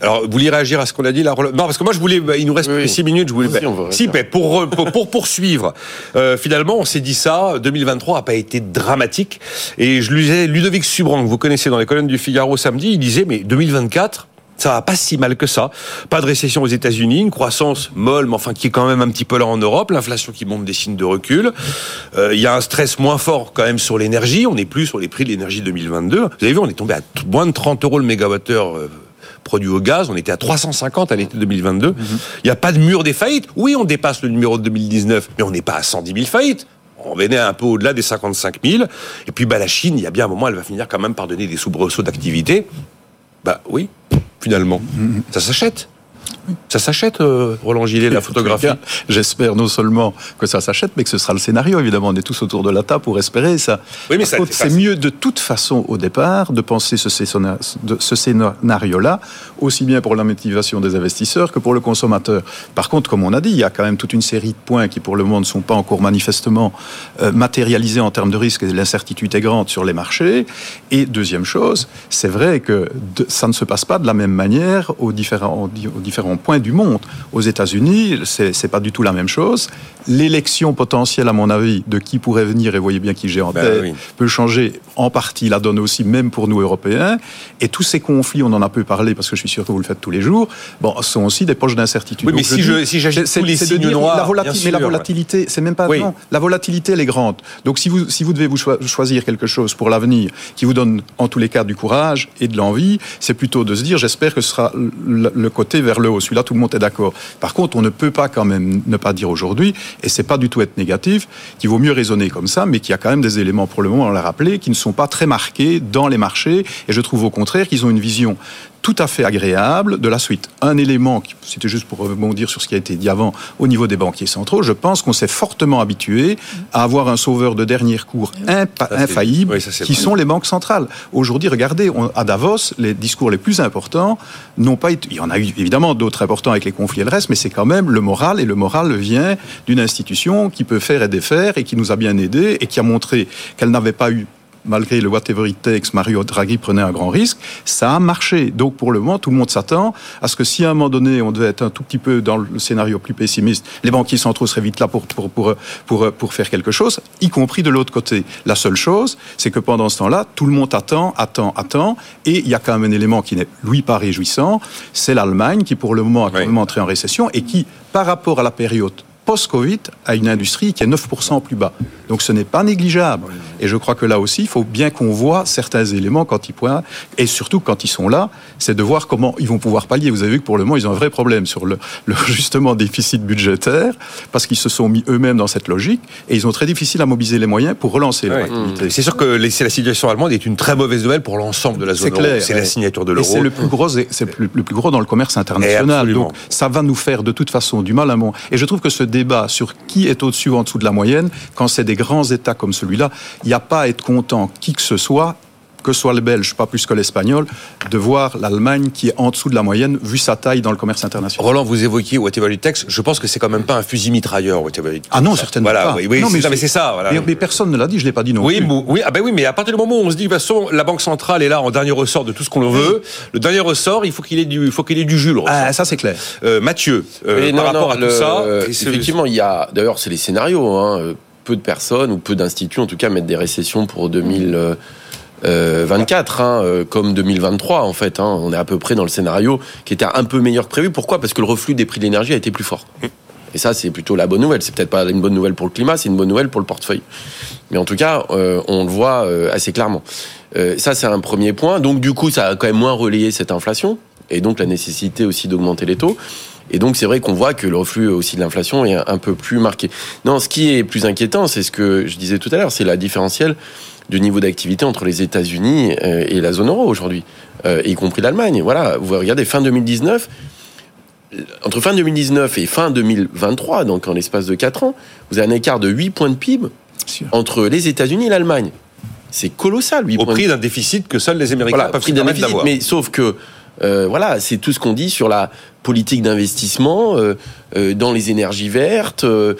alors, vous voulez réagir à ce qu'on a dit là Non, parce que moi, je voulais. bah, il nous reste
Oui,
plus que
oui.
6 minutes. Je voulais. Bah,
on va
si, bah, pour, pour, pour poursuivre, euh, finalement, on s'est dit ça. 2023 a pas été dramatique. Et je lisais Ludovic Subran, que vous connaissez dans les colonnes du Figaro samedi. Il disait, mais 2024. Ça va pas si mal que ça. Pas de récession aux États-Unis, une croissance molle, mais enfin qui est quand même un petit peu là en Europe, l'inflation qui montre des signes de recul. Euh, Il y a un stress moins fort quand même sur l'énergie. On n'est plus sur les prix de l'énergie 2022. Vous avez vu, on est tombé à moins de 30 euros le mégawattheure euh, produit au gaz. On était à 350 à l'été 2022. Il n'y a pas de mur des faillites. Oui, on dépasse le numéro de 2019, mais on n'est pas à 110 000 faillites. On venait un peu au-delà des 55 000. Et puis, bah, la Chine, il y a bien un moment, elle va finir quand même par donner des soubresauts d'activité. Bah oui, finalement. Ça s'achète. Ça s'achète, euh, Roland Gillet, la [laughs] photographie.
J'espère non seulement que ça s'achète, mais que ce sera le scénario. Évidemment, on est tous autour de la table pour espérer ça.
Oui, mais
Par
ça,
contre,
c'est
mieux de toute façon au départ de penser ce, scénario-là, aussi bien pour la motivation des investisseurs que pour le consommateur. Par contre, comme on a dit, il y a quand même toute une série de points qui, pour le moment, ne sont pas encore manifestement euh, matérialisés en termes de risque et l'incertitude est grande sur les marchés. Et deuxième chose, c'est vrai que ça ne se passe pas de la même manière aux différents, aux différents points du monde. Aux États-Unis, c'est pas du tout la même chose. L'élection potentielle, à mon avis, de qui pourrait venir, et voyez bien qui j'ai en
Ben
tête,
oui.
peut changer en partie la donne aussi, même pour nous Européens. Et tous ces conflits, on en a peu parlé parce que je suis sûr que vous le faites tous les jours, bon, sont aussi des poches d'incertitude.
Oui, mais
Donc,
si je- si j'agite
c'est-
tous les signes noirs,
la volati-
bien
mais la volatilité, c'est même pas
Oui.
non, la volatilité, elle est grande. Donc si vous si vous devez vous choi- choisir quelque chose pour l'avenir qui vous donne en tous les cas du courage et de l'envie, c'est plutôt de se dire j'espère que ce sera le, le côté vers le haut. Celui-là, tout le monde est d'accord. Par contre, on ne peut pas quand même ne pas dire aujourd'hui, et c'est pas du tout être négatif, qu'il vaut mieux raisonner comme ça, mais qu'il y a quand même des éléments pour le moment, on l'a rappelé, qui ne sont pas très marqués dans les marchés. Et je trouve au contraire qu'ils ont une vision tout à fait agréable de la suite. Un élément, qui- c'était juste pour rebondir sur ce qui a été dit avant au niveau des banquiers centraux, je pense qu'on s'est fortement habitué à avoir un sauveur de dernier cours infaillible,
oui,
qui sont les banques centrales. Aujourd'hui, regardez, on- à Davos, les discours les plus importants n'ont pas été... Il y en a eu évidemment d'autres importants avec les conflits et le reste, mais c'est quand même le moral, et le moral vient d'une institution qui peut faire et défaire, et qui nous a bien aidés, et qui a montré qu'elle n'avait pas eu malgré le whatever it takes, Mario Draghi prenait un grand risque, ça a marché. Donc pour le moment, tout le monde s'attend à ce que si à un moment donné, on devait être un tout petit peu dans le scénario plus pessimiste, les banquiers centraux seraient vite là pour, pour, pour, pour, pour faire quelque chose, y compris de l'autre côté. La seule chose, c'est que pendant ce temps-là, tout le monde attend, attend, attend, et il y a quand même un élément qui n'est, lui, pas réjouissant, c'est l'Allemagne qui pour le moment a quand
Oui.
même entré en récession et qui, par rapport à la période post-Covid a une industrie qui est 9% plus bas. Donc ce n'est pas négligeable. Et je crois que là aussi, il faut bien qu'on voit certains éléments quand ils pointent, et surtout quand ils sont là, c'est de voir comment ils vont pouvoir pallier. Vous avez vu que pour le moment, ils ont un vrai problème sur le, le [laughs] justement déficit budgétaire, parce qu'ils se sont mis eux-mêmes dans cette logique, et ils ont très difficile à mobiliser les moyens pour relancer leur activité.
C'est sûr que la situation allemande est une très mauvaise nouvelle pour l'ensemble de la zone
C'est
euro.
clair.
C'est la signature de l'euro.
c'est le plus gros, c'est le plus, le plus gros dans le commerce international. Donc ça va nous faire de toute façon du mal à mon. Et je trouve que ce débat sur qui est au-dessus ou en dessous de la moyenne, quand c'est des grands États comme celui-là, il n'y a pas à être content qui que ce soit que soit le Belge, pas plus que l'Espagnol, de voir l'Allemagne qui est en dessous de la moyenne, vu sa taille dans le commerce international.
Roland, vous évoquiez Whatever Takes. Je pense que c'est quand même pas un fusil mitrailleur, Whatever.
Ah non, certainement
voilà,
pas.
Oui, oui,
non,
mais, c'est ça. Voilà.
Mais, mais, personne ne l'a dit, je l'ai pas dit non
oui,
plus.
Oui, ah ben oui, mais à partir du moment où on se dit, de toute façon, la Banque centrale est là en dernier ressort de tout ce qu'on veut, le dernier ressort, il faut qu'il ait du, il faut qu'il ait du jus.
Ah, ça c'est clair.
Euh, Mathieu, euh, par rapport à tout ça,
euh, effectivement, il y a, d'ailleurs, c'est les scénarios. Hein, peu de personnes ou peu d'instituts, en tout cas, mettent des récessions pour 2000. 24, hein, comme 2023 en fait. Hein, on est à peu près dans le scénario qui était un peu meilleur que prévu. Pourquoi? Parce que le reflux des prix de l'énergie a été plus fort. Et ça, c'est plutôt la bonne nouvelle. C'est peut-être pas une bonne nouvelle pour le climat, c'est une bonne nouvelle pour le portefeuille. Mais en tout cas, euh, on le voit euh, assez clairement. Euh, ça, c'est un premier point. Donc, du coup, ça a quand même moins relayé cette inflation et donc la nécessité aussi d'augmenter les taux. Et donc, c'est vrai qu'on voit que le reflux aussi de l'inflation est un peu plus marqué. Non, ce qui est plus inquiétant, c'est ce que je disais tout à l'heure, c'est la différentielle du niveau d'activité entre les États-Unis et la zone euro aujourd'hui, y compris l'Allemagne. Voilà, vous regardez fin 2019, entre fin 2019 et fin 2023, donc en l'espace de 4 ans, vous avez un écart de 8 points de PIB entre les États-Unis et l'Allemagne. C'est colossal, 8
Au
points
prix d'un déficit que seuls les Américains
voilà,
peuvent
prix d'un déficit, Mais sauf que, euh, voilà, c'est tout ce qu'on dit sur la politique d'investissement euh, euh, dans les énergies vertes, euh,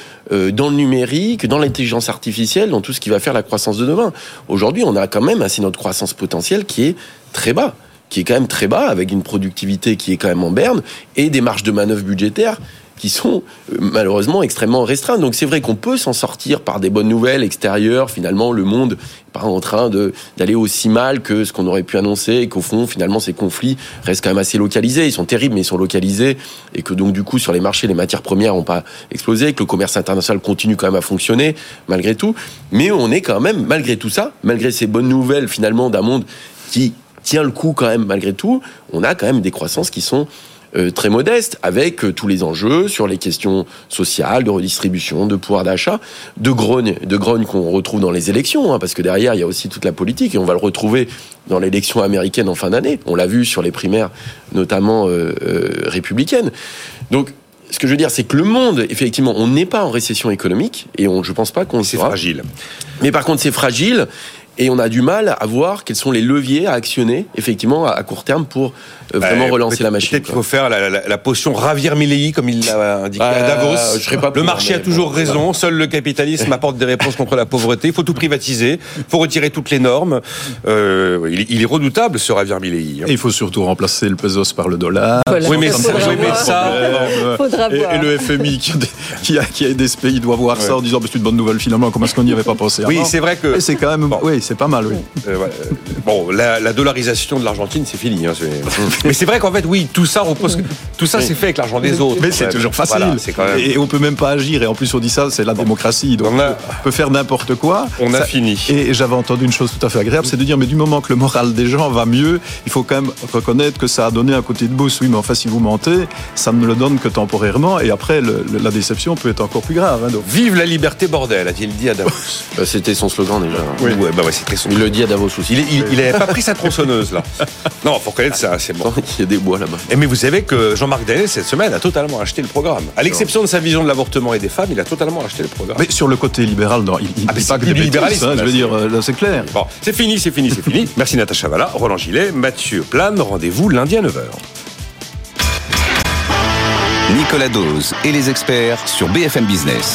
dans le numérique, dans l'intelligence artificielle, dans tout ce qui va faire la croissance de demain. Aujourd'hui, on a quand même ainsi notre croissance potentielle qui est très bas qui est quand même très bas, avec une productivité qui est quand même en berne, et des marges de manœuvre budgétaires qui sont euh, malheureusement extrêmement restreintes. Donc c'est vrai qu'on peut s'en sortir par des bonnes nouvelles extérieures. Finalement, le monde n'est pas en train d'aller aussi mal que ce qu'on aurait pu annoncer et qu'au fond, finalement, ces conflits restent quand même assez localisés. Ils sont terribles, mais ils sont localisés et que donc du coup, sur les marchés, les matières premières n'ont pas explosé, que le commerce international continue quand même à fonctionner malgré tout. Mais on est quand même, malgré tout ça, malgré ces bonnes nouvelles finalement d'un monde qui tient le coup quand même malgré tout, on a quand même des croissances qui sont très modestes, avec euh, tous les enjeux sur les questions sociales, de redistribution, de pouvoir d'achat, de grogne, de grogne qu'on retrouve dans les élections, hein, parce que derrière il y a aussi toute la politique et on va le retrouver dans l'élection américaine en fin d'année. On l'a vu sur les primaires, notamment euh, républicaines. Donc ce que je veux dire, c'est que le monde, effectivement, on n'est pas en récession économique et on, je pense pas qu'on
c'est fragile.
Mais par contre, c'est fragile et on a du mal à voir quels sont les leviers à actionner effectivement à court terme pour euh, vraiment relancer la machine.
Peut-être qu'il faut faire la, la, la potion Ravir Millei comme il l'a indiqué à euh, Davos. Je serais pas le marché a toujours raison. Seul le capitalisme [laughs] apporte des réponses contre la pauvreté. Il faut tout privatiser. Il faut retirer toutes les normes. Euh, il, il, est redoutable ce Ravir Millei.
Hein. Et il faut surtout remplacer le pesos par le dollar.
oui, mais ça, oui, mais ça
et, et, le FMI qui a, qui a, qui a aidé ce pays doit voir ouais. ça en disant c'est une bonne nouvelle finalement. Comment est-ce qu'on n'y avait pas pensé
Oui, c'est vrai que
c'est quand même. Bon. Oui, c'est pas mal. Oui.
Euh, ouais. Bon, la, la, dollarisation de l'Argentine, c'est fini. Hein, mais c'est vrai qu'en fait, oui, tout ça repose. Tout ça, c'est fait avec l'argent des autres.
Mais c'est toujours facile. Voilà, quand même... Et on peut même pas agir. Et en plus, on dit ça, c'est la démocratie. Donc, on, a... on peut faire n'importe quoi.
On a
ça...
fini.
Et j'avais entendu une chose tout à fait agréable, c'est de dire, mais du moment que le moral des gens va mieux, il faut quand même reconnaître que ça a donné un côté de boost. Oui, mais enfin, si vous mentez, ça ne le donne que temporairement. Et après, le, le, la déception peut être encore plus grave. Hein, donc.
Vive la liberté, bordel, a-t-il dit à Davos.
Bah, c'était son slogan déjà.
Oui, ouais, bah ouais, c'était son.
Il le dit à Davos aussi.
Il, il pas pris sa tronçonneuse là. Non, faut reconnaître ça, c'est bon.
Il y a des bois là-bas.
Et mais vous savez que Jean-Marc Daniel cette semaine a totalement acheté le programme. À l'exception de sa vision de l'avortement et des femmes, il a totalement acheté le programme.
Mais sur le côté libéral, non, il,
ah, pas
que
du libéralisme.
Hein, je veux dire, là c'est clair.
Bon, c'est fini, c'est fini, c'est fini. [laughs] Merci Natacha Valla, Roland Gillet, Mathieu Plane. Rendez-vous lundi à 9h.
Nicolas Dose et les experts sur BFM Business.